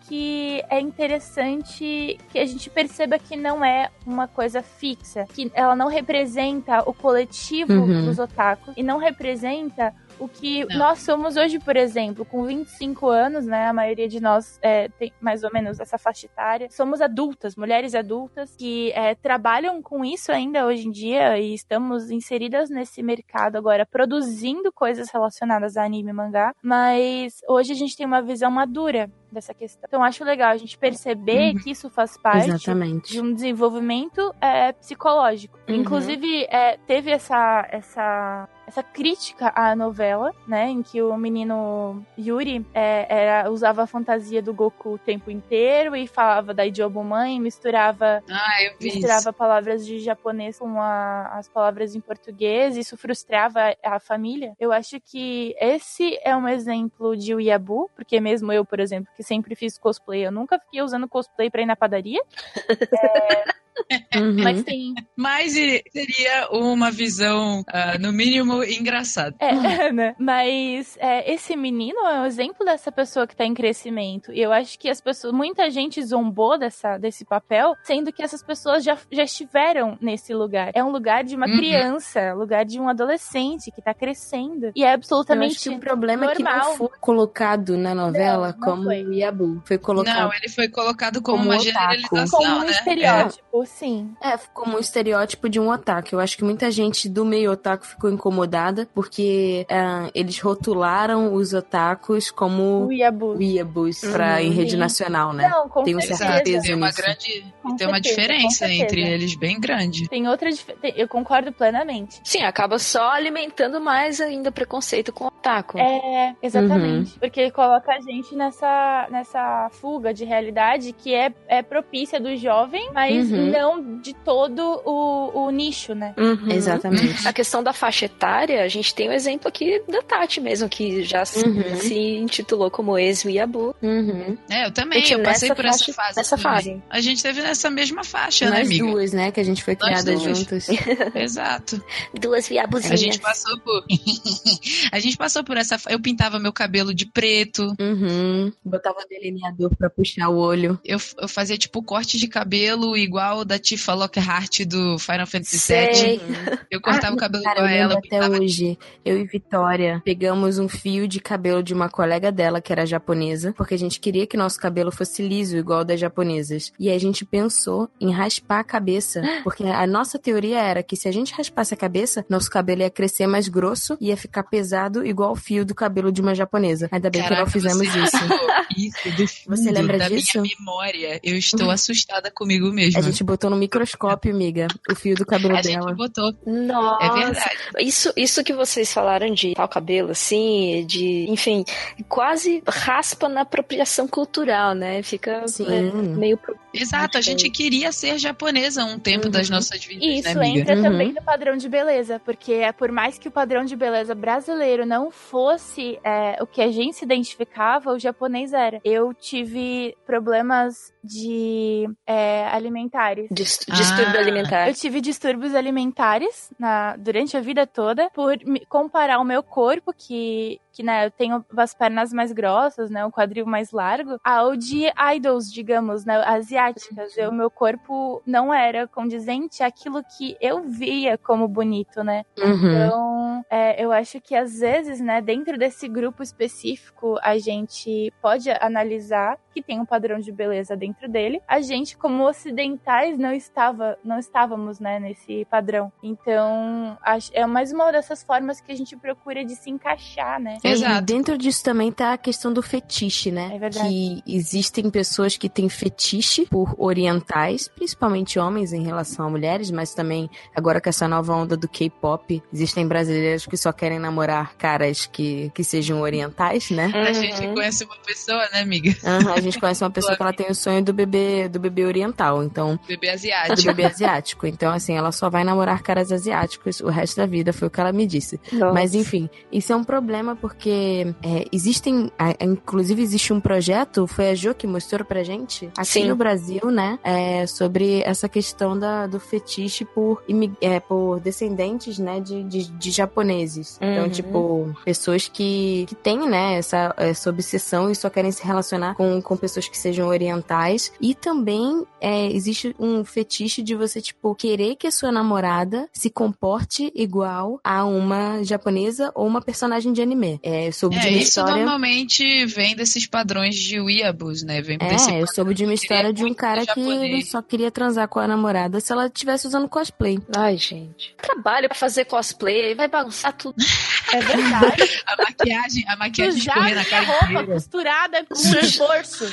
que é interessante que a gente perceba que não é uma coisa fixa, que ela não representa o coletivo Uhum. dos otakus e não representa o que Não. nós somos hoje, por exemplo, com 25 anos, né? A maioria de nós é, tem mais ou menos essa faixa etária. Somos adultas, mulheres adultas que é, trabalham com isso ainda hoje em dia e estamos inseridas nesse mercado agora, produzindo coisas relacionadas a anime e mangá. Mas hoje a gente tem uma visão madura dessa questão. Então acho legal a gente perceber Uhum. que isso faz parte Exatamente. de um desenvolvimento é, psicológico. Uhum. Inclusive, é, teve essa, essa, essa crítica à novela, né? Em que o menino Yuri é, era, usava a fantasia do Goku o tempo inteiro e falava da Idiomumãe, misturava Ah, misturava palavras de japonês com a- as palavras em português, isso frustrava a, a família. Eu acho que esse é um exemplo de Weeaboo, porque mesmo eu, por exemplo, que sempre fiz cosplay, eu nunca fiquei usando cosplay pra ir na padaria. É, Uhum. Mas tem. Mas seria uma visão, ah, no mínimo, engraçada. É, né? Mas é, esse menino é um exemplo dessa pessoa que tá em crescimento. E eu acho que as pessoas, muita gente zombou dessa, desse papel, sendo que essas pessoas já, já estiveram nesse lugar. É um lugar de uma Uhum. criança, lugar de um adolescente que tá crescendo. E é Eu acho absolutamente que o problema é que normal. não foi colocado na novela Não, não como foi. Yabu. Foi colocado Não, ele foi colocado como, Como uma otaku. generalização, como um né? estereótipo, sim. É, como um estereótipo de um otaku. Eu acho que muita gente do meio otaku ficou incomodada porque ah, eles rotularam os otakus como weeaboos pra, em Uhum. rede Sim. nacional, né? Não, com Tem um certeza. certo Exato, peso tem uma nisso. grande, Com tem uma certeza, diferença entre eles bem grande. Tem outra Eu concordo plenamente. Sim, acaba só alimentando mais ainda preconceito com o otaku. É, exatamente. Porque coloca a gente nessa, nessa fuga de realidade que é, é propícia do jovem, mas Uhum. Não de todo o, o nicho, né? Uhum. Exatamente. A questão da faixa etária, a gente tem o exemplo aqui da Tati mesmo, que já se, Uhum. se intitulou como ex-Yabu. Uhum. É, eu também, Gente, eu passei por essa faixa- fase. nessa fase. A gente teve nessa mesma faixa, né, Nós amiga? duas, né? Que a gente foi Nós criada duas. juntas. Exato. Duas A viabuzinhas. gente passou por. a gente passou por essa. Eu pintava meu cabelo de preto. Uhum. Botava delineador pra puxar o olho. Eu, eu fazia tipo corte de cabelo igual da Tifa Lockhart do Final Fantasy. VII. Eu cortava o cabelo Cara, igual a ela. eu até pintava hoje. Eu e Vitória pegamos um fio de cabelo de uma colega dela, que era japonesa, porque a gente queria que nosso cabelo fosse liso, igual das japonesas. E a gente pensou em raspar a cabeça, porque a nossa teoria era que se a gente raspasse a cabeça, nosso cabelo ia crescer mais grosso e ia ficar pesado, igual o fio do cabelo de uma japonesa. Ainda bem que Caraca, não fizemos você- isso. Isso, Você lembra da disso? minha memória. Eu estou assustada comigo mesma. A gente botou no microscópio, amiga, o fio do cabelo A gente dela. botou. Nossa. É verdade. Isso, isso que vocês falaram de tal cabelo, assim, de, enfim, quase raspa na apropriação cultural, né? Fica Sim. é, meio. Exato, a gente queria ser japonesa um tempo Uhum. das nossas vidas, E isso né, amiga? entra Uhum. também no padrão de beleza, porque é por mais que o padrão de beleza brasileiro não fosse é, o que a gente se identificava, o japonês era. Eu tive problemas de é, alimentares. dis- Ah. Distúrbio alimentar. Eu tive distúrbios alimentares na, durante a vida toda por me- comparar o meu corpo, que, que né, eu tenho as pernas mais grossas, né, o quadril mais largo, ao de idols, digamos, né, asiáticas. O meu corpo não era condizente àquilo que eu via como bonito, né? Uhum. Então, é, eu acho que às vezes, né, dentro desse grupo específico, a gente pode analisar que tem um padrão de beleza dentro dele. A gente, como ocidentais, não estava, não estávamos, né, nesse padrão. Então, é mais uma dessas formas que a gente procura de se encaixar, né? Exato. E dentro disso também tá a questão do fetiche, né? É verdade. Que existem pessoas que têm fetiche por orientais, principalmente homens em relação a mulheres, mas também agora com essa nova onda do K-pop, existem brasileiros que só querem namorar caras que, que sejam orientais, né? A gente conhece uma pessoa, né, amiga? Aham, a gente conhece uma pessoa que ela tem o sonho do bebê do bebê oriental, então Bebê do asiático. bebê asiático. Então assim, ela só vai namorar caras asiáticos o resto da vida, foi o que ela me disse. Nossa. Mas enfim, isso é um problema porque é, existem, a- inclusive existe um projeto, foi a Jo que mostrou pra gente aqui Sim. no Brasil, né, é, sobre essa questão da, do fetiche por, é, por descendentes, né, de, de, de japoneses. Então, Uhum. tipo, pessoas que, que têm, né, essa, essa obsessão e só querem se relacionar com, com pessoas que sejam orientais. E também é, existe um fetiche de você, tipo, querer que a sua namorada se comporte igual a uma japonesa ou uma personagem de anime. É, eu soube de É, uma isso história. normalmente vem desses padrões de weeaboos, né? Vem desse É, eu soube de uma história de um cara que só queria transar com a namorada se ela estivesse usando cosplay. Ai, gente. Trabalho pra fazer cosplay, vai bagunçar tudo. É verdade. A maquiagem, a maquiagem Sujar escorrer na cara roupa inteira. costurada com esforço.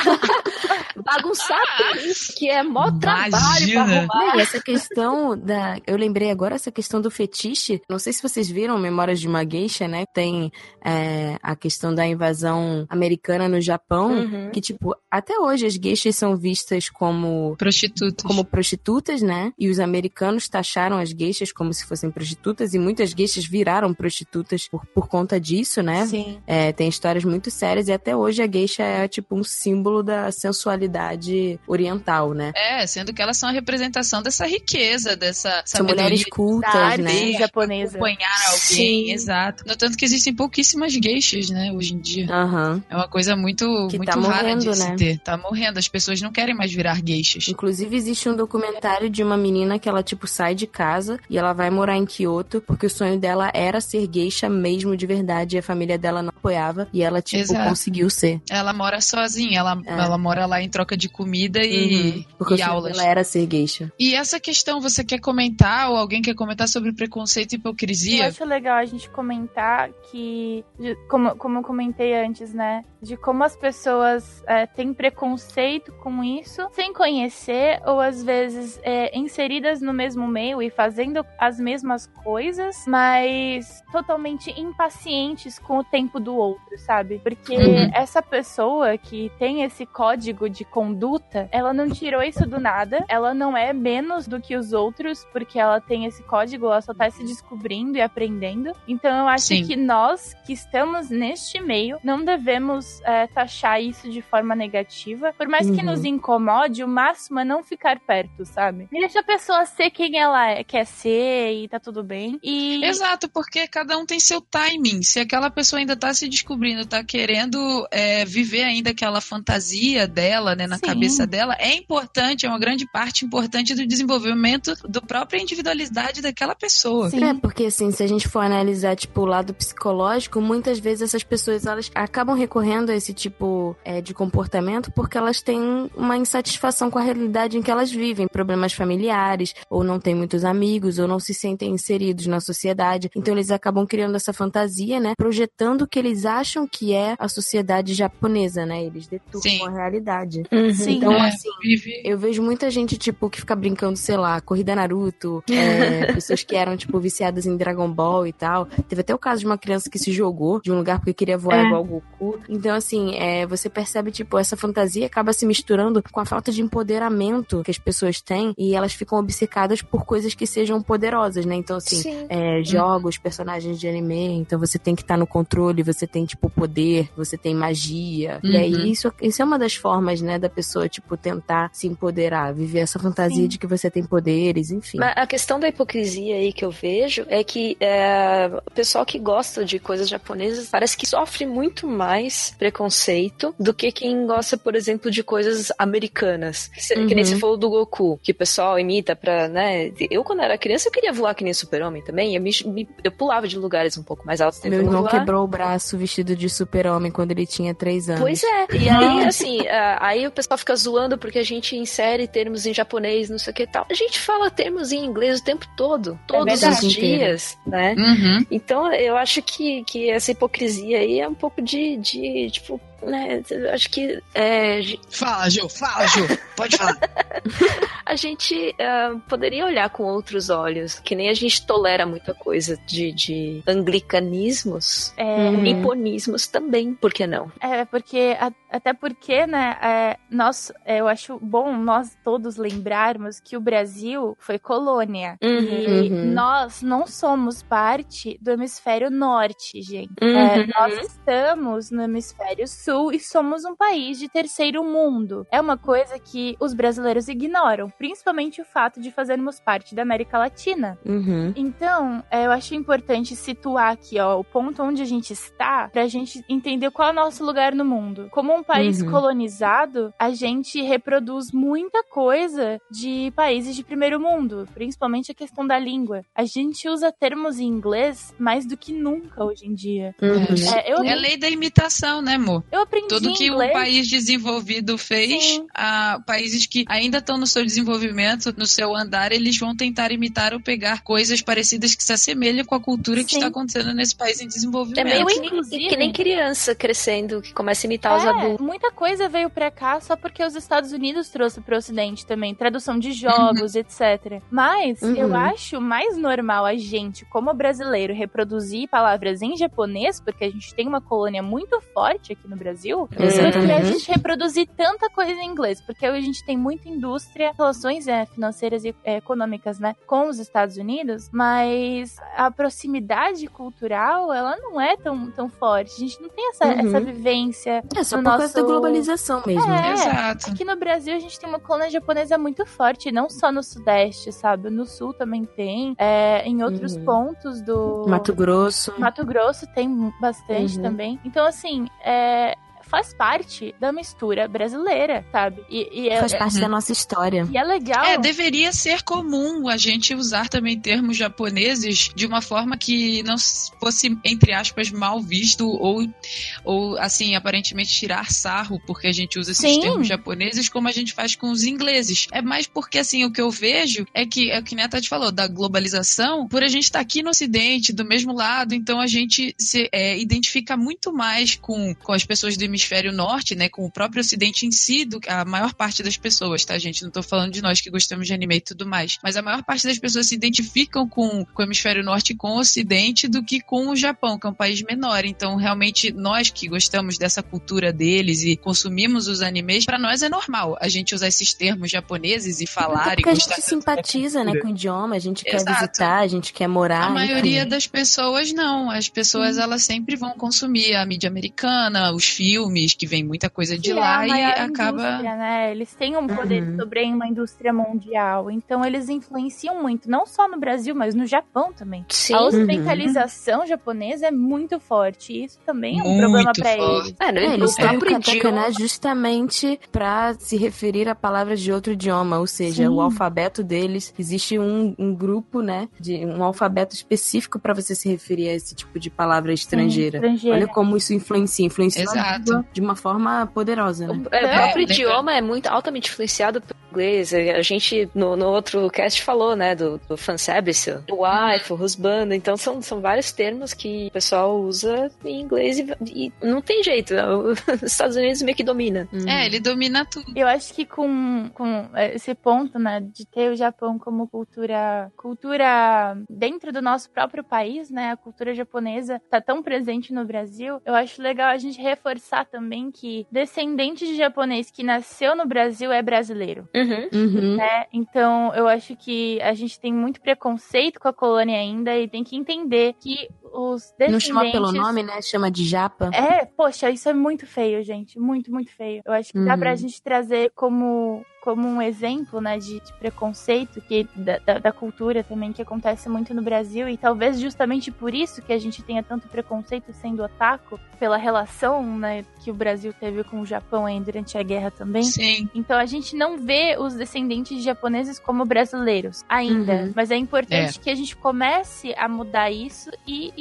Bagunçar tudo, que é mó trabalho pra arrumar. E essa questão da. Eu lembrei agora essa questão do fetiche. Não sei se vocês viram Memórias de uma Geisha, né? Tem é, a questão da invasão americana no Japão. Uhum. Que, tipo, até hoje as geishas são vistas como. Prostitutas. Como prostitutas, né? E os americanos taxaram as geishas como se fossem prostitutas, e muitas geishas viraram prostitutas por, por conta disso, né? Sim. É, tem histórias muito sérias, e até hoje a geisha é tipo um símbolo símbolo da sensualidade oriental, né? É, sendo que elas são a representação dessa riqueza, dessa São mulheres sabedoria cultas, né? japonesa. acompanhar alguém, Sim. exato. No tanto que existem pouquíssimas geishas, né, hoje em dia. Aham. É uma coisa muito, Que muito tá rara morrendo, de se né? ter. Tá morrendo, as pessoas não querem mais virar geishas. Inclusive, existe um documentário de uma menina que ela, tipo, sai de casa e ela vai morar em Kyoto porque o sonho dela era ser geisha mesmo de verdade e a família dela não apoiava e ela, tipo, Exato. conseguiu ser. Ela mora sozinha, ela, É. ela mora lá em troca de comida e, Uhum. Porque e aulas. dela era ser geisha. E essa questão, você quer comentar, ou alguém quer comentar sobre preconceito e Eu hipocrisia? acho legal a gente comentar que, de- como, como eu comentei antes, né? De como as pessoas é, têm preconceito com isso sem conhecer, ou às vezes é, inseridas no mesmo meio e fazendo as mesmas coisas, mas totalmente impacientes com o tempo do outro, sabe? Porque Uhum. essa pessoa que tem esse código de conduta, ela não tirou isso do nada, ela não é menos do que os outros, porque ela tem esse código, ela só tá se descobrindo e aprendendo. Então eu acho Sim. que nós que estamos neste meio não devemos é, taxar isso de forma negativa. Por mais que Uhum. nos incomode, o máximo é não ficar perto, sabe? E deixa a pessoa ser quem ela é- quer ser e tá tudo bem. E Exato, porque cada um tem seu timing. Se aquela pessoa ainda tá se descobrindo, tá querendo é, viver ainda aquela fantasia dela, né, na Sim. cabeça dela, é importante, é uma grande parte importante do desenvolvimento da própria individualidade daquela pessoa. Sim. É, porque assim, se a gente for analisar, tipo, o lado psicológico, muitas vezes essas pessoas, elas acabam recorrendo a esse tipo é, de comportamento porque elas têm uma insatisfação com a realidade em que elas vivem, problemas familiares, ou não têm muitos amigos, ou não se sentem inseridos na sociedade. Então eles acabam criando essa fantasia, né? Projetando o que eles acham que é a sociedade japonesa, né? Eles deturpam Sim. a realidade. Sim. Então, É, assim, vive- eu vejo muita gente, tipo, que fica brincando, sei lá, corrida Naruto, é, pessoas que eram, tipo, viciadas em Dragon Ball e tal. Teve até o caso de uma criança que se jogou de um lugar porque queria voar É. igual o Goku. Então, assim, é, você percebe, tipo, essa fantasia acaba se misturando com a falta de empoderamento que as pessoas têm e elas ficam obcecadas por coisas que sejam poderosas, né? Então, assim, Sim. é, jogos, personagens de anime, então você tem que estar no controle, você tem, tipo, poder, você tem magia. E Uhum. aí, isso, isso é uma das formas, né, da pessoa, tipo, tentar se empoderar, viver essa fantasia Sim. de que você tem poderes, enfim. Mas a questão da hipocrisia aí que eu vejo é que é, o pessoal que gosta de coisas japonesas parece que sofre muito mais preconceito do que quem gosta, por exemplo, de coisas americanas. Que, cê- que nem Uhum. você falou do Goku, que o pessoal imita pra, né? Eu, quando era criança, eu queria voar que nem super-homem também. Eu, me, me- eu pulava de lugares um pouco mais altos. Meu tentando irmão voar. quebrou o braço vestido de super-homem quando ele tinha três anos. Pois é. E aí, assim, ah, aí o pessoal fica zoando porque a gente insere termos em japonês, não sei o que e tal. A gente fala termos em inglês o tempo todo, todos os verdade. dias, né? Uhum. Então, eu acho que, que essa hipocrisia aí é um pouco de, de tipo, né? Eu acho que é, Fala, Ju, fala, Ju. Pode falar. a gente ah, poderia olhar com outros olhos, que nem a gente tolera muita coisa de, de anglicanismos, É, Uhum. niponismos também, por que não? É, porque, a- até porque, né, é, nós, é, eu acho bom nós todos lembrarmos que o Brasil foi colônia. E Uhum. nós não somos parte do hemisfério norte, gente. Uhum. É, nós estamos no hemisfério sul e somos um país de terceiro mundo. É uma coisa que os brasileiros ignoram, principalmente o fato de fazermos parte da América Latina. Uhum. Então, é, eu acho importante situar aqui, ó, o ponto onde a gente está, pra gente entender qual é o nosso lugar no mundo. Como um país Uhum. colonizado, a gente reproduz muita coisa de países de primeiro mundo, principalmente a questão da língua. A gente usa termos em inglês mais do que nunca hoje em dia. Uhum. É, eu, É a lei da imitação, né, amor? eu aprendi Tudo que inglês. um país desenvolvido fez, a, países que ainda estão no seu desenvolvimento, no seu andar, eles vão tentar imitar ou pegar coisas parecidas que se assemelham com a cultura que Sim. está acontecendo nesse país em desenvolvimento. É meio Eu, que, inclusive- que nem criança crescendo, que começa a imitar os É, adultos. muita coisa veio pra cá só porque os Estados Unidos trouxe pro Ocidente também, tradução de Uhum. jogos, etc. Mas Uhum. eu acho mais normal a gente, como brasileiro, reproduzir palavras em japonês, porque a gente tem uma colônia muito forte aqui no Brasil. Brasil, Exatamente. pra gente reproduzir tanta coisa em inglês, porque hoje a gente tem muita indústria, relações é, financeiras e é, econômicas, né, com os Estados Unidos, mas a proximidade cultural, ela não é tão, tão forte. A gente não tem essa, Uhum. essa vivência. É só por causa da nosso- globalização mesmo. É. Exato. Aqui no Brasil a gente tem uma colônia japonesa muito forte, não só no sudeste, sabe? No sul também tem, é, em outros Uhum. pontos do Mato Grosso. Mato Grosso tem bastante Uhum. também. Então, assim, é, faz parte da mistura brasileira, sabe? E, e é, Faz parte da nossa história. e é legal. É, deveria ser comum a gente usar também termos japoneses de uma forma que não fosse, entre aspas, mal visto ou, ou assim, aparentemente tirar sarro porque a gente usa esses Sim. termos japoneses como a gente faz com os ingleses. É mais porque, assim, o que eu vejo é que, é o que a Tati falou, da globalização, por a gente estar aqui no Ocidente, do mesmo lado, então a gente se é, identifica muito mais com, com as pessoas do hemisfério norte, né, com o próprio Ocidente em si, do a maior parte das pessoas, tá, gente? Não tô falando de nós que gostamos de anime e tudo mais, mas a maior parte das pessoas se identificam com, com o hemisfério norte e com o Ocidente do que com o Japão, que é um país menor. Então, realmente, nós que gostamos dessa cultura deles e consumimos os animes, pra nós é normal a gente usar esses termos japoneses e falar Até e porque a gostar gente simpatiza, né, com o idioma, a gente quer Exato. visitar, a gente quer morar. a maioria das pessoas não. As pessoas elas sempre vão consumir a mídia americana, os filmes, que vem muita coisa de que é lá a e acaba. né? Eles têm um poder Uhum. sobre uma indústria mundial. Então eles influenciam muito, não só no Brasil, mas no Japão também. Sim. A Uhum. ocidentalização japonesa é muito forte. E isso também é um Muito problema pra forte. eles. É, É, eles o têm o katakana justamente pra se referir a palavras de outro idioma, ou seja, Sim. o alfabeto deles, existe um, um grupo, né, de um alfabeto específico pra você se referir a esse tipo de palavra estrangeira. estrangeira. Olha como isso influencia, influencia Exato. De uma forma poderosa, né? É, o É, próprio lembra- idioma é muito altamente influenciado pelo inglês. A gente, no, no outro cast, falou, né, do, do fanservice, o wife, o husband. Então, são, são vários termos que o pessoal usa em inglês e, e não tem jeito. né? Os Estados Unidos meio que domina. Uhum. É, ele domina tudo. Eu acho que com, com esse ponto, né, de ter o Japão como cultura, cultura dentro do nosso próprio país, né, a cultura japonesa tá tão presente no Brasil, eu acho legal a gente reforçar também que descendente de japonês que nasceu no Brasil é brasileiro, Uhum. Uhum. né? Então, eu acho que a gente tem muito preconceito com a colônia ainda e tem que entender que os descendentes... Não chama pelo nome, né? Chama de japa. É, poxa, isso é muito feio, gente. Muito, muito feio. Eu acho que dá Uhum. pra gente trazer como, como um exemplo, né, de, de preconceito que, da, da, da cultura também, que acontece muito no Brasil. E talvez justamente por isso que a gente tenha tanto preconceito sendo otaku, pela relação, né, que o Brasil teve com o Japão aí durante a guerra também. Sim. Então a gente não vê os descendentes de japoneses como brasileiros ainda. Uhum. Mas é importante que a gente comece a mudar isso e,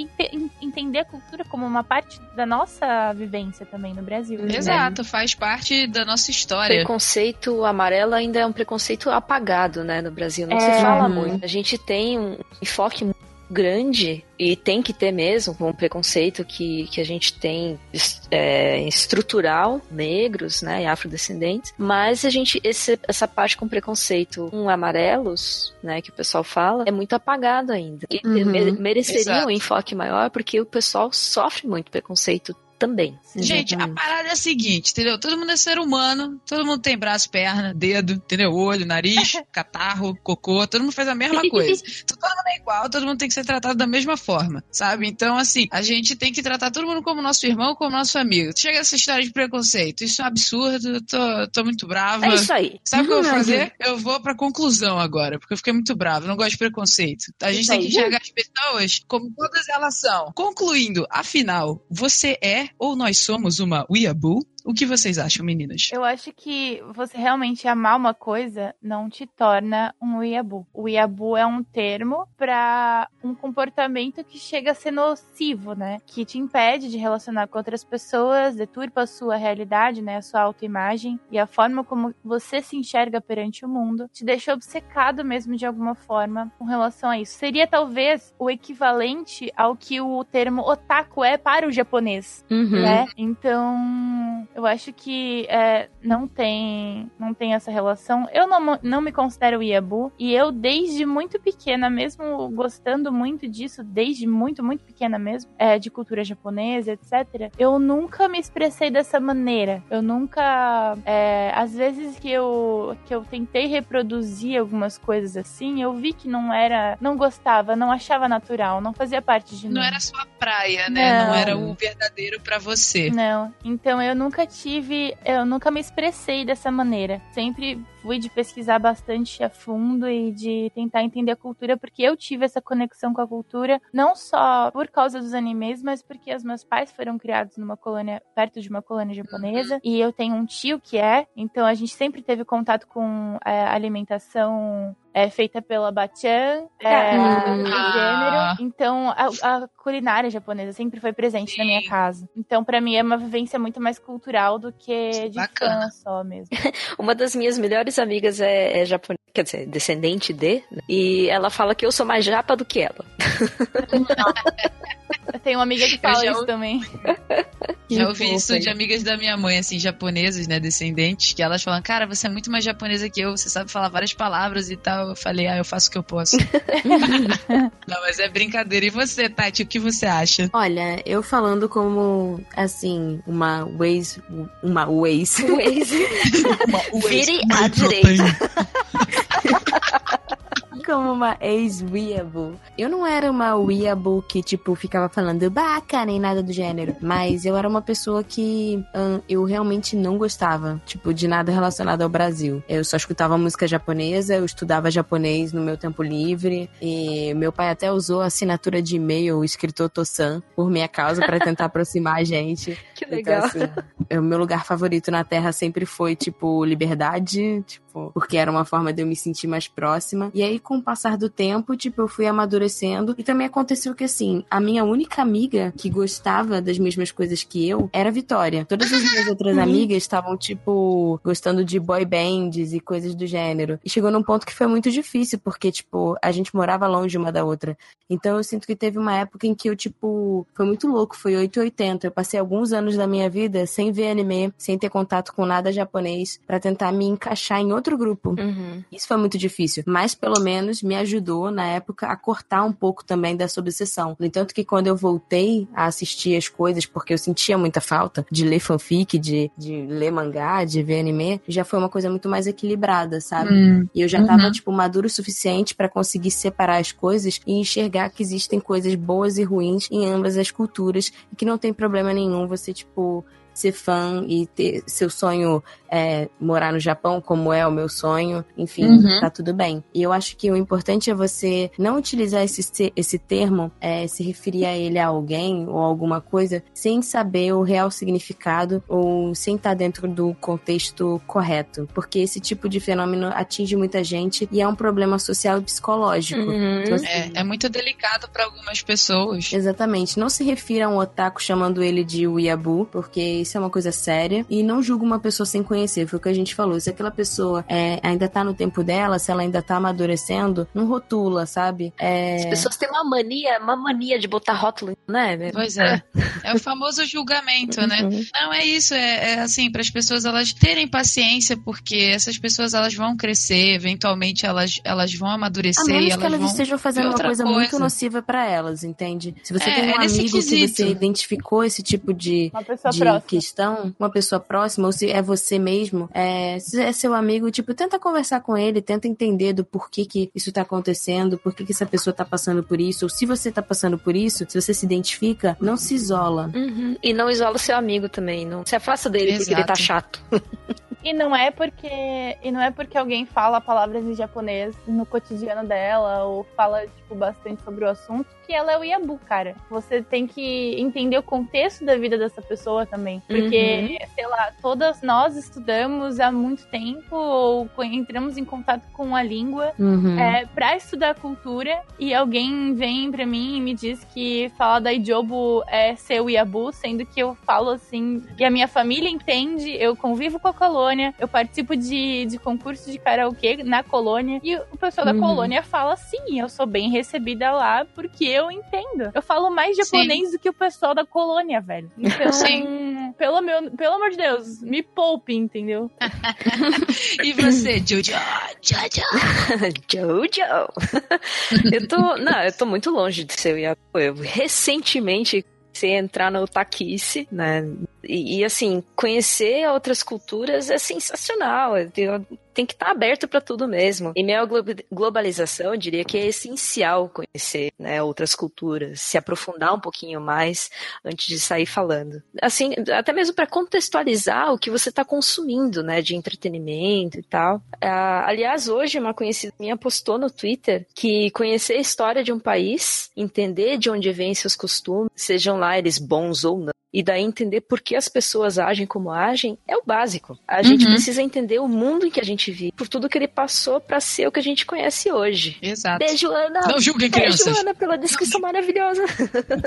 entender a cultura como uma parte da nossa vivência também no Brasil. né? Exato, faz parte da nossa história. preconceito amarelo ainda é um preconceito apagado, né, no Brasil. Não É. se fala Uhum. muito. A gente tem um enfoque muito grande e tem que ter mesmo com o preconceito que, que a gente tem é, estrutural, negros, né, e afrodescendentes, mas a gente, esse, essa parte com preconceito com amarelos, né, que o pessoal fala, é muito apagado ainda. E Uhum. me- mereceria Exato. um enfoque maior porque o pessoal sofre muito preconceito também. Gente, a parada é a seguinte, entendeu? Todo mundo é ser humano, todo mundo tem braço, perna, dedo, entendeu? Olho, nariz, catarro, cocô, todo mundo faz a mesma coisa. todo mundo é igual, todo mundo tem que ser tratado da mesma forma, sabe? Então, assim, a gente tem que tratar todo mundo como nosso irmão, como nosso amigo. Chega essa história de preconceito, isso é um absurdo, eu tô, tô muito brava. É isso aí. Sabe o que eu vou fazer? Eu vou pra conclusão agora, porque eu fiquei muito bravo, não gosto de preconceito. A gente Isso tem que enxergar as pessoas como todas elas são. Concluindo, afinal, você é ou nós somos uma weeaboo? O que vocês acham, meninas? Eu acho que você realmente amar uma coisa não te torna um iabu. O iabu é um termo para um comportamento que chega a ser nocivo, né? Que te impede de relacionar com outras pessoas, deturpa a sua realidade, né? A sua autoimagem e a forma como você se enxerga perante o mundo, te deixa obcecado mesmo de alguma forma com relação a isso. Seria talvez o equivalente ao que o termo otaku é para o japonês Uhum. né? Então, Eu acho que é, não tem não tem essa relação. Eu não, não me considero Iabu e eu desde muito pequena, mesmo gostando muito disso, desde muito, muito pequena mesmo, é, de cultura japonesa, etc., eu nunca me expressei dessa maneira. Eu nunca. É, às vezes que eu, que eu tentei reproduzir algumas coisas assim, eu vi que não era. Não gostava, não achava natural, não fazia parte de mim. Não era sua praia, né? Não, não era o verdadeiro para você. Não. Então eu nunca tive. Eu nunca me expressei dessa maneira. Sempre fui de pesquisar bastante a fundo e de tentar entender a cultura, porque eu tive essa conexão com a cultura, não só por causa dos animes, mas porque os meus pais foram criados numa colônia, perto de uma colônia japonesa, uhum. e eu tenho um tio que é, então a gente sempre teve contato com é, alimentação é feita pela Bachan, é, hum. gênero. Então, a, a, culinária japonesa sempre foi presente Sim. na minha casa. Então, para mim, é uma vivência muito mais cultural do que de Bacana. fã só mesmo. uma das minhas melhores amigas é, é japonesa, quer dizer, descendente de, né? e ela fala que eu sou mais japa do que ela. Eu tenho uma amiga que fala isso também. Já ouvi isso de amigas da minha mãe, assim, japonesas, né, descendentes, que elas falam, cara, você é muito mais japonesa que eu, você sabe falar várias palavras e tal. Eu falei, ah, eu faço o que eu posso. Não, mas é brincadeira. E você, Tati, o que você acha? Olha, eu falando como, assim, uma Waze, uma Waze. Waze. uma Waze. Vire direita. como uma ex-weeaboo. Eu não era uma weeaboo que, tipo, ficava falando baca nem nada do gênero. Mas eu era uma pessoa que hum, eu realmente não gostava, tipo, de nada relacionado ao Brasil. Eu só escutava música japonesa, eu estudava japonês no meu tempo livre. E meu pai até usou a assinatura de e-mail, o escritor Tossan, por minha causa, para tentar aproximar a gente. Que então, legal. Então, assim, o meu lugar favorito na Terra sempre foi, tipo, liberdade, tipo, porque era uma forma de eu me sentir mais próxima. E aí, com o passar do tempo, tipo, eu fui amadurecendo. E também aconteceu que, assim, a minha única amiga que gostava das mesmas coisas que eu era a Vitória. Todas as minhas outras uhum. amigas estavam, tipo, gostando de boy bands e coisas do gênero. E chegou num ponto que foi muito difícil, porque, tipo, a gente morava longe uma da outra. Então eu sinto que teve uma época em que eu, tipo, foi muito louco, foi 880. Eu passei alguns anos da minha vida sem ver anime, sem ter contato com nada japonês, para tentar me encaixar em outro grupo. Uhum. Isso foi muito difícil. Mas pelo menos menos me ajudou na época a cortar um pouco também dessa obsessão. No entanto que quando eu voltei a assistir as coisas, porque eu sentia muita falta de ler fanfic, de, de ler mangá, de ver anime, já foi uma coisa muito mais equilibrada, sabe? Hum. E eu já tava, uhum. tipo, maduro o suficiente para conseguir separar as coisas e enxergar que existem coisas boas e ruins em ambas as culturas e que não tem problema nenhum você, tipo, ser fã e ter seu sonho é, morar no Japão, como é o meu sonho, enfim, uhum. tá tudo bem. E eu acho que o importante é você não utilizar esse, esse termo, é, se referir a ele a alguém ou alguma coisa, sem saber o real significado ou sem estar dentro do contexto correto. Porque esse tipo de fenômeno atinge muita gente e é um problema social e psicológico. Uhum. Então, assim, é, é, muito delicado para algumas pessoas. Exatamente. Não se refira a um otaku chamando ele de Weeaboo, porque isso é uma coisa séria. E não julga uma pessoa sem conhecer conhecer. Foi o que a gente falou. Se aquela pessoa é, ainda tá no tempo dela, se ela ainda tá amadurecendo, não rotula, sabe? É... As pessoas têm uma mania, uma mania de botar rótulo, né? Pois é. É o famoso julgamento, né? Uhum. Não, é isso. É, é assim, para as pessoas elas terem paciência, porque essas pessoas elas vão crescer, eventualmente elas, elas vão amadurecer. A menos elas que elas vão estejam fazendo uma coisa, coisa, muito nociva para elas, entende? Se você é, tem um é amigo que você identificou esse tipo de, de questão, uma pessoa próxima, ou se é você mesmo mesmo, é, se é seu amigo, tipo, tenta conversar com ele, tenta entender do porquê que isso tá acontecendo, por que essa pessoa tá passando por isso, ou se você tá passando por isso, se você se identifica, não se isola. Uhum. E não isola seu amigo também, não se afasta dele Exato. porque ele tá chato. E não é porque e não é porque alguém fala palavras em japonês no cotidiano dela ou fala tipo bastante sobre o assunto que ela é o Iabu, cara. Você tem que entender o contexto da vida dessa pessoa também. Porque, uhum. sei lá, todas nós estudamos há muito tempo ou entramos em contato com a língua uhum. é, pra estudar cultura e alguém vem pra mim e me diz que falar da Ijobo é ser o Iabu, sendo que eu falo assim, e a minha família entende, eu convivo com a colônia, eu participo de, de concursos de karaokê na colônia e o pessoal da uhum. colônia fala sim, eu sou bem recebida lá porque eu entendo. Eu falo mais japonês Sim. do que o pessoal da colônia, velho. Então, Sim. pelo, meu, pelo amor de Deus, me poupe, entendeu? E você, Jojo? Jojo. eu tô, não, eu tô muito longe de ser o Yabu. Eu recentemente comecei a entrar no taquice, né? E, e, assim, conhecer outras culturas é sensacional. Tem que estar aberto para tudo mesmo. Em meio à globalização, eu diria que é essencial conhecer né, outras culturas, se aprofundar um pouquinho mais antes de sair falando. Assim, até mesmo para contextualizar o que você está consumindo, né, de entretenimento e tal. Ah, aliás, hoje uma conhecida minha postou no Twitter que conhecer a história de um país, entender de onde vêm seus costumes, sejam lá eles bons ou não, e daí entender por que as pessoas agem como agem é o básico. A gente Uhum. precisa entender o mundo em que a gente vive, por tudo que ele passou para ser o que a gente conhece hoje. Exato. Beijo, Ana! Não julguem Beijo, crianças. Ana, pela descrição maravilhosa.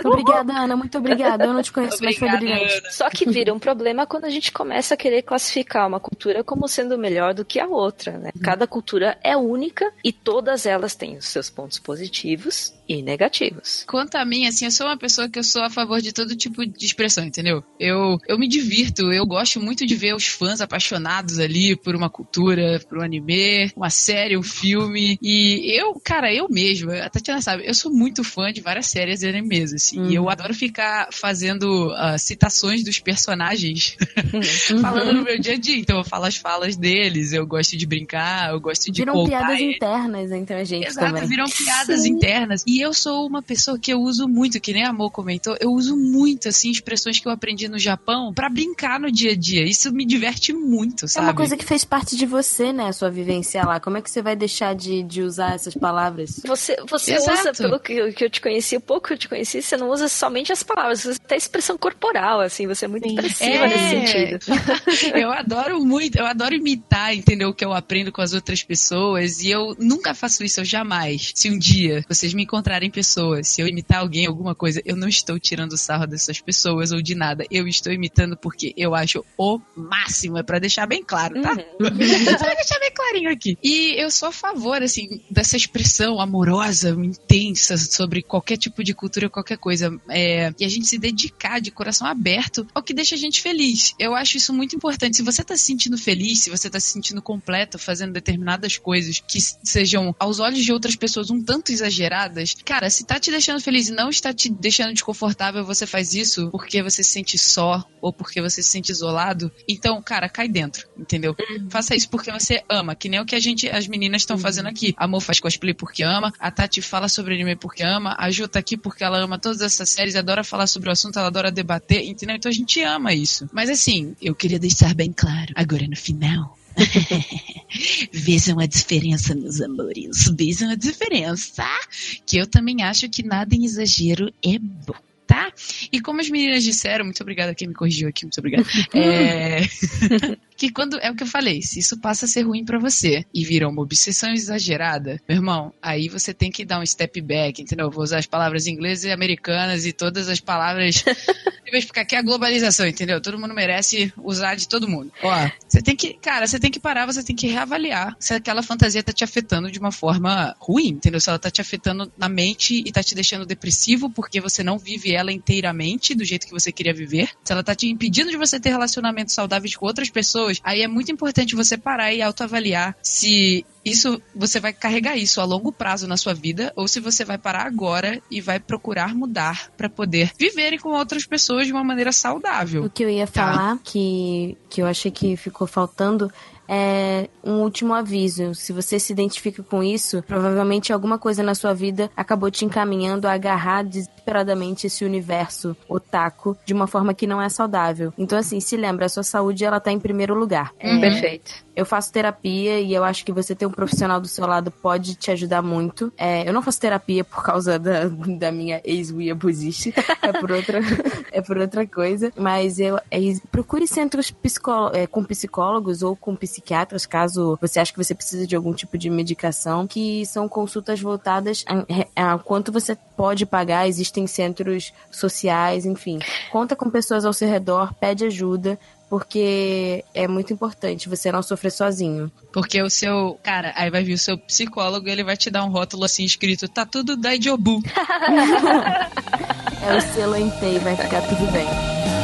Obrigada, Ana. Muito obrigada. Eu não te conheço, mas foi Obrigada, brilhante. Ana. Só que vira um problema quando a gente começa a querer classificar uma cultura como sendo melhor do que a outra, né? Cada cultura é única e todas elas têm os seus pontos positivos e negativos. Quanto a mim, assim, eu sou uma pessoa que eu sou a favor de todo tipo de expressão, entendeu? Eu, eu me divirto, eu gosto muito de ver os fãs apaixonados ali por uma cultura, por um anime, uma série, um filme. E eu, cara, eu mesma, a Tatiana sabe, eu sou muito fã de várias séries e animes, assim. E eu adoro ficar fazendo ah, citações dos personagens falando no meu dia a dia. Então eu falo as falas deles, eu gosto de brincar, eu gosto de Viram piadas internas entre a gente Exato, também. viram piadas internas. E eu sou uma pessoa que eu uso muito, que nem a Amor comentou, eu uso muito, assim, expressões que eu aprendi no Japão pra brincar no dia a dia. Isso me diverte muito, É sabe? uma coisa que fez parte de você, né? A sua vivência lá. Como é que você vai deixar de, de usar essas palavras? Você, você Exato. usa, pelo que, eu- que eu te conheci, o pouco que eu te conheci, você não usa somente as palavras, você usa até expressão corporal, assim, você é muito Sim. expressiva É. nesse sentido. eu adoro muito, eu adoro imitar, entendeu? O que eu aprendo com as outras pessoas. E eu nunca faço isso, eu jamais. Se um dia vocês me encontrarem pessoas, se eu imitar alguém, alguma coisa, eu não estou tirando sarro dessas pessoas ou de nada. Eu estou imitando porque eu acho o máximo. É pra deixar bem claro, tá? Pra deixar bem clarinho aqui. E eu sou a favor, assim, dessa expressão amorosa, intensa sobre qualquer tipo de cultura, qualquer coisa. É, e a gente se dedicar de coração aberto ao que deixa a gente feliz. Eu acho isso muito importante. Se você tá se sentindo feliz, se você tá se sentindo completo, fazendo determinadas coisas que sejam, aos olhos de outras pessoas, um tanto exageradas, cara, se tá te deixando feliz e não está te deixando desconfortável, você faz isso porque você se sente só ou porque você se sente isolado, então, cara, cai dentro, entendeu? Faça isso porque você ama, que nem o que a gente, as meninas estão fazendo aqui. A Amor faz cosplay porque ama, a Tati fala sobre anime porque ama, a Ju tá aqui porque ela ama todas essas séries, adora falar sobre o assunto, ela adora debater, entendeu? Então a gente ama isso. Mas assim, eu queria deixar bem claro, agora no final. Vejam a diferença, meus amores. Vejam a diferença. Que eu também acho que nada em exagero é bom. Tá? E como as meninas disseram, muito obrigada quem me corrigiu aqui, muito obrigada. É, que quando é o que eu falei, se isso passa a ser ruim pra você e vira uma obsessão exagerada, meu irmão, aí você tem que dar um step back, entendeu? Eu vou usar as palavras inglesas e americanas e todas as palavras. Eu vou explicar que é a globalização, entendeu? Todo mundo merece usar de todo mundo. Ó, você tem que, cara, você tem que parar, você tem que reavaliar se aquela fantasia tá te afetando de uma forma ruim, entendeu? Se ela tá te afetando na mente e tá te deixando depressivo porque você não vive ela inteiramente do jeito que você queria viver, se ela tá te impedindo de você ter relacionamentos saudáveis com outras pessoas, aí é muito importante você parar e autoavaliar se isso você vai carregar isso a longo prazo na sua vida ou se você vai parar agora e vai procurar mudar pra poder viver com outras pessoas de uma maneira saudável. O que eu ia Tá. falar, que, que eu achei que ficou faltando, é um último aviso. Se você se identifica com isso, provavelmente alguma coisa na sua vida acabou te encaminhando a agarrar desesperadamente esse universo otaku de uma forma que não é saudável. Então, assim, se lembra, a sua saúde ela tá em primeiro lugar. Uhum. Perfeito. Eu faço terapia e eu acho que você ter um profissional do seu lado pode te ajudar muito. É, eu não faço terapia por causa da, da minha ex-wea abusista, é por outra, é por outra coisa. Mas eu é, procure centros é, com psicólogos ou com psiquiatras, caso você ache que você precisa de algum tipo de medicação, que são consultas voltadas a, a quanto você pode pagar. Existem centros sociais, enfim. Conta com pessoas ao seu redor, pede ajuda porque é muito importante você não sofrer sozinho. Porque o seu, cara, aí vai vir o seu psicólogo, ele vai te dar um rótulo assim escrito, tá tudo da Jobu. É o selo Entei, vai ficar tudo bem.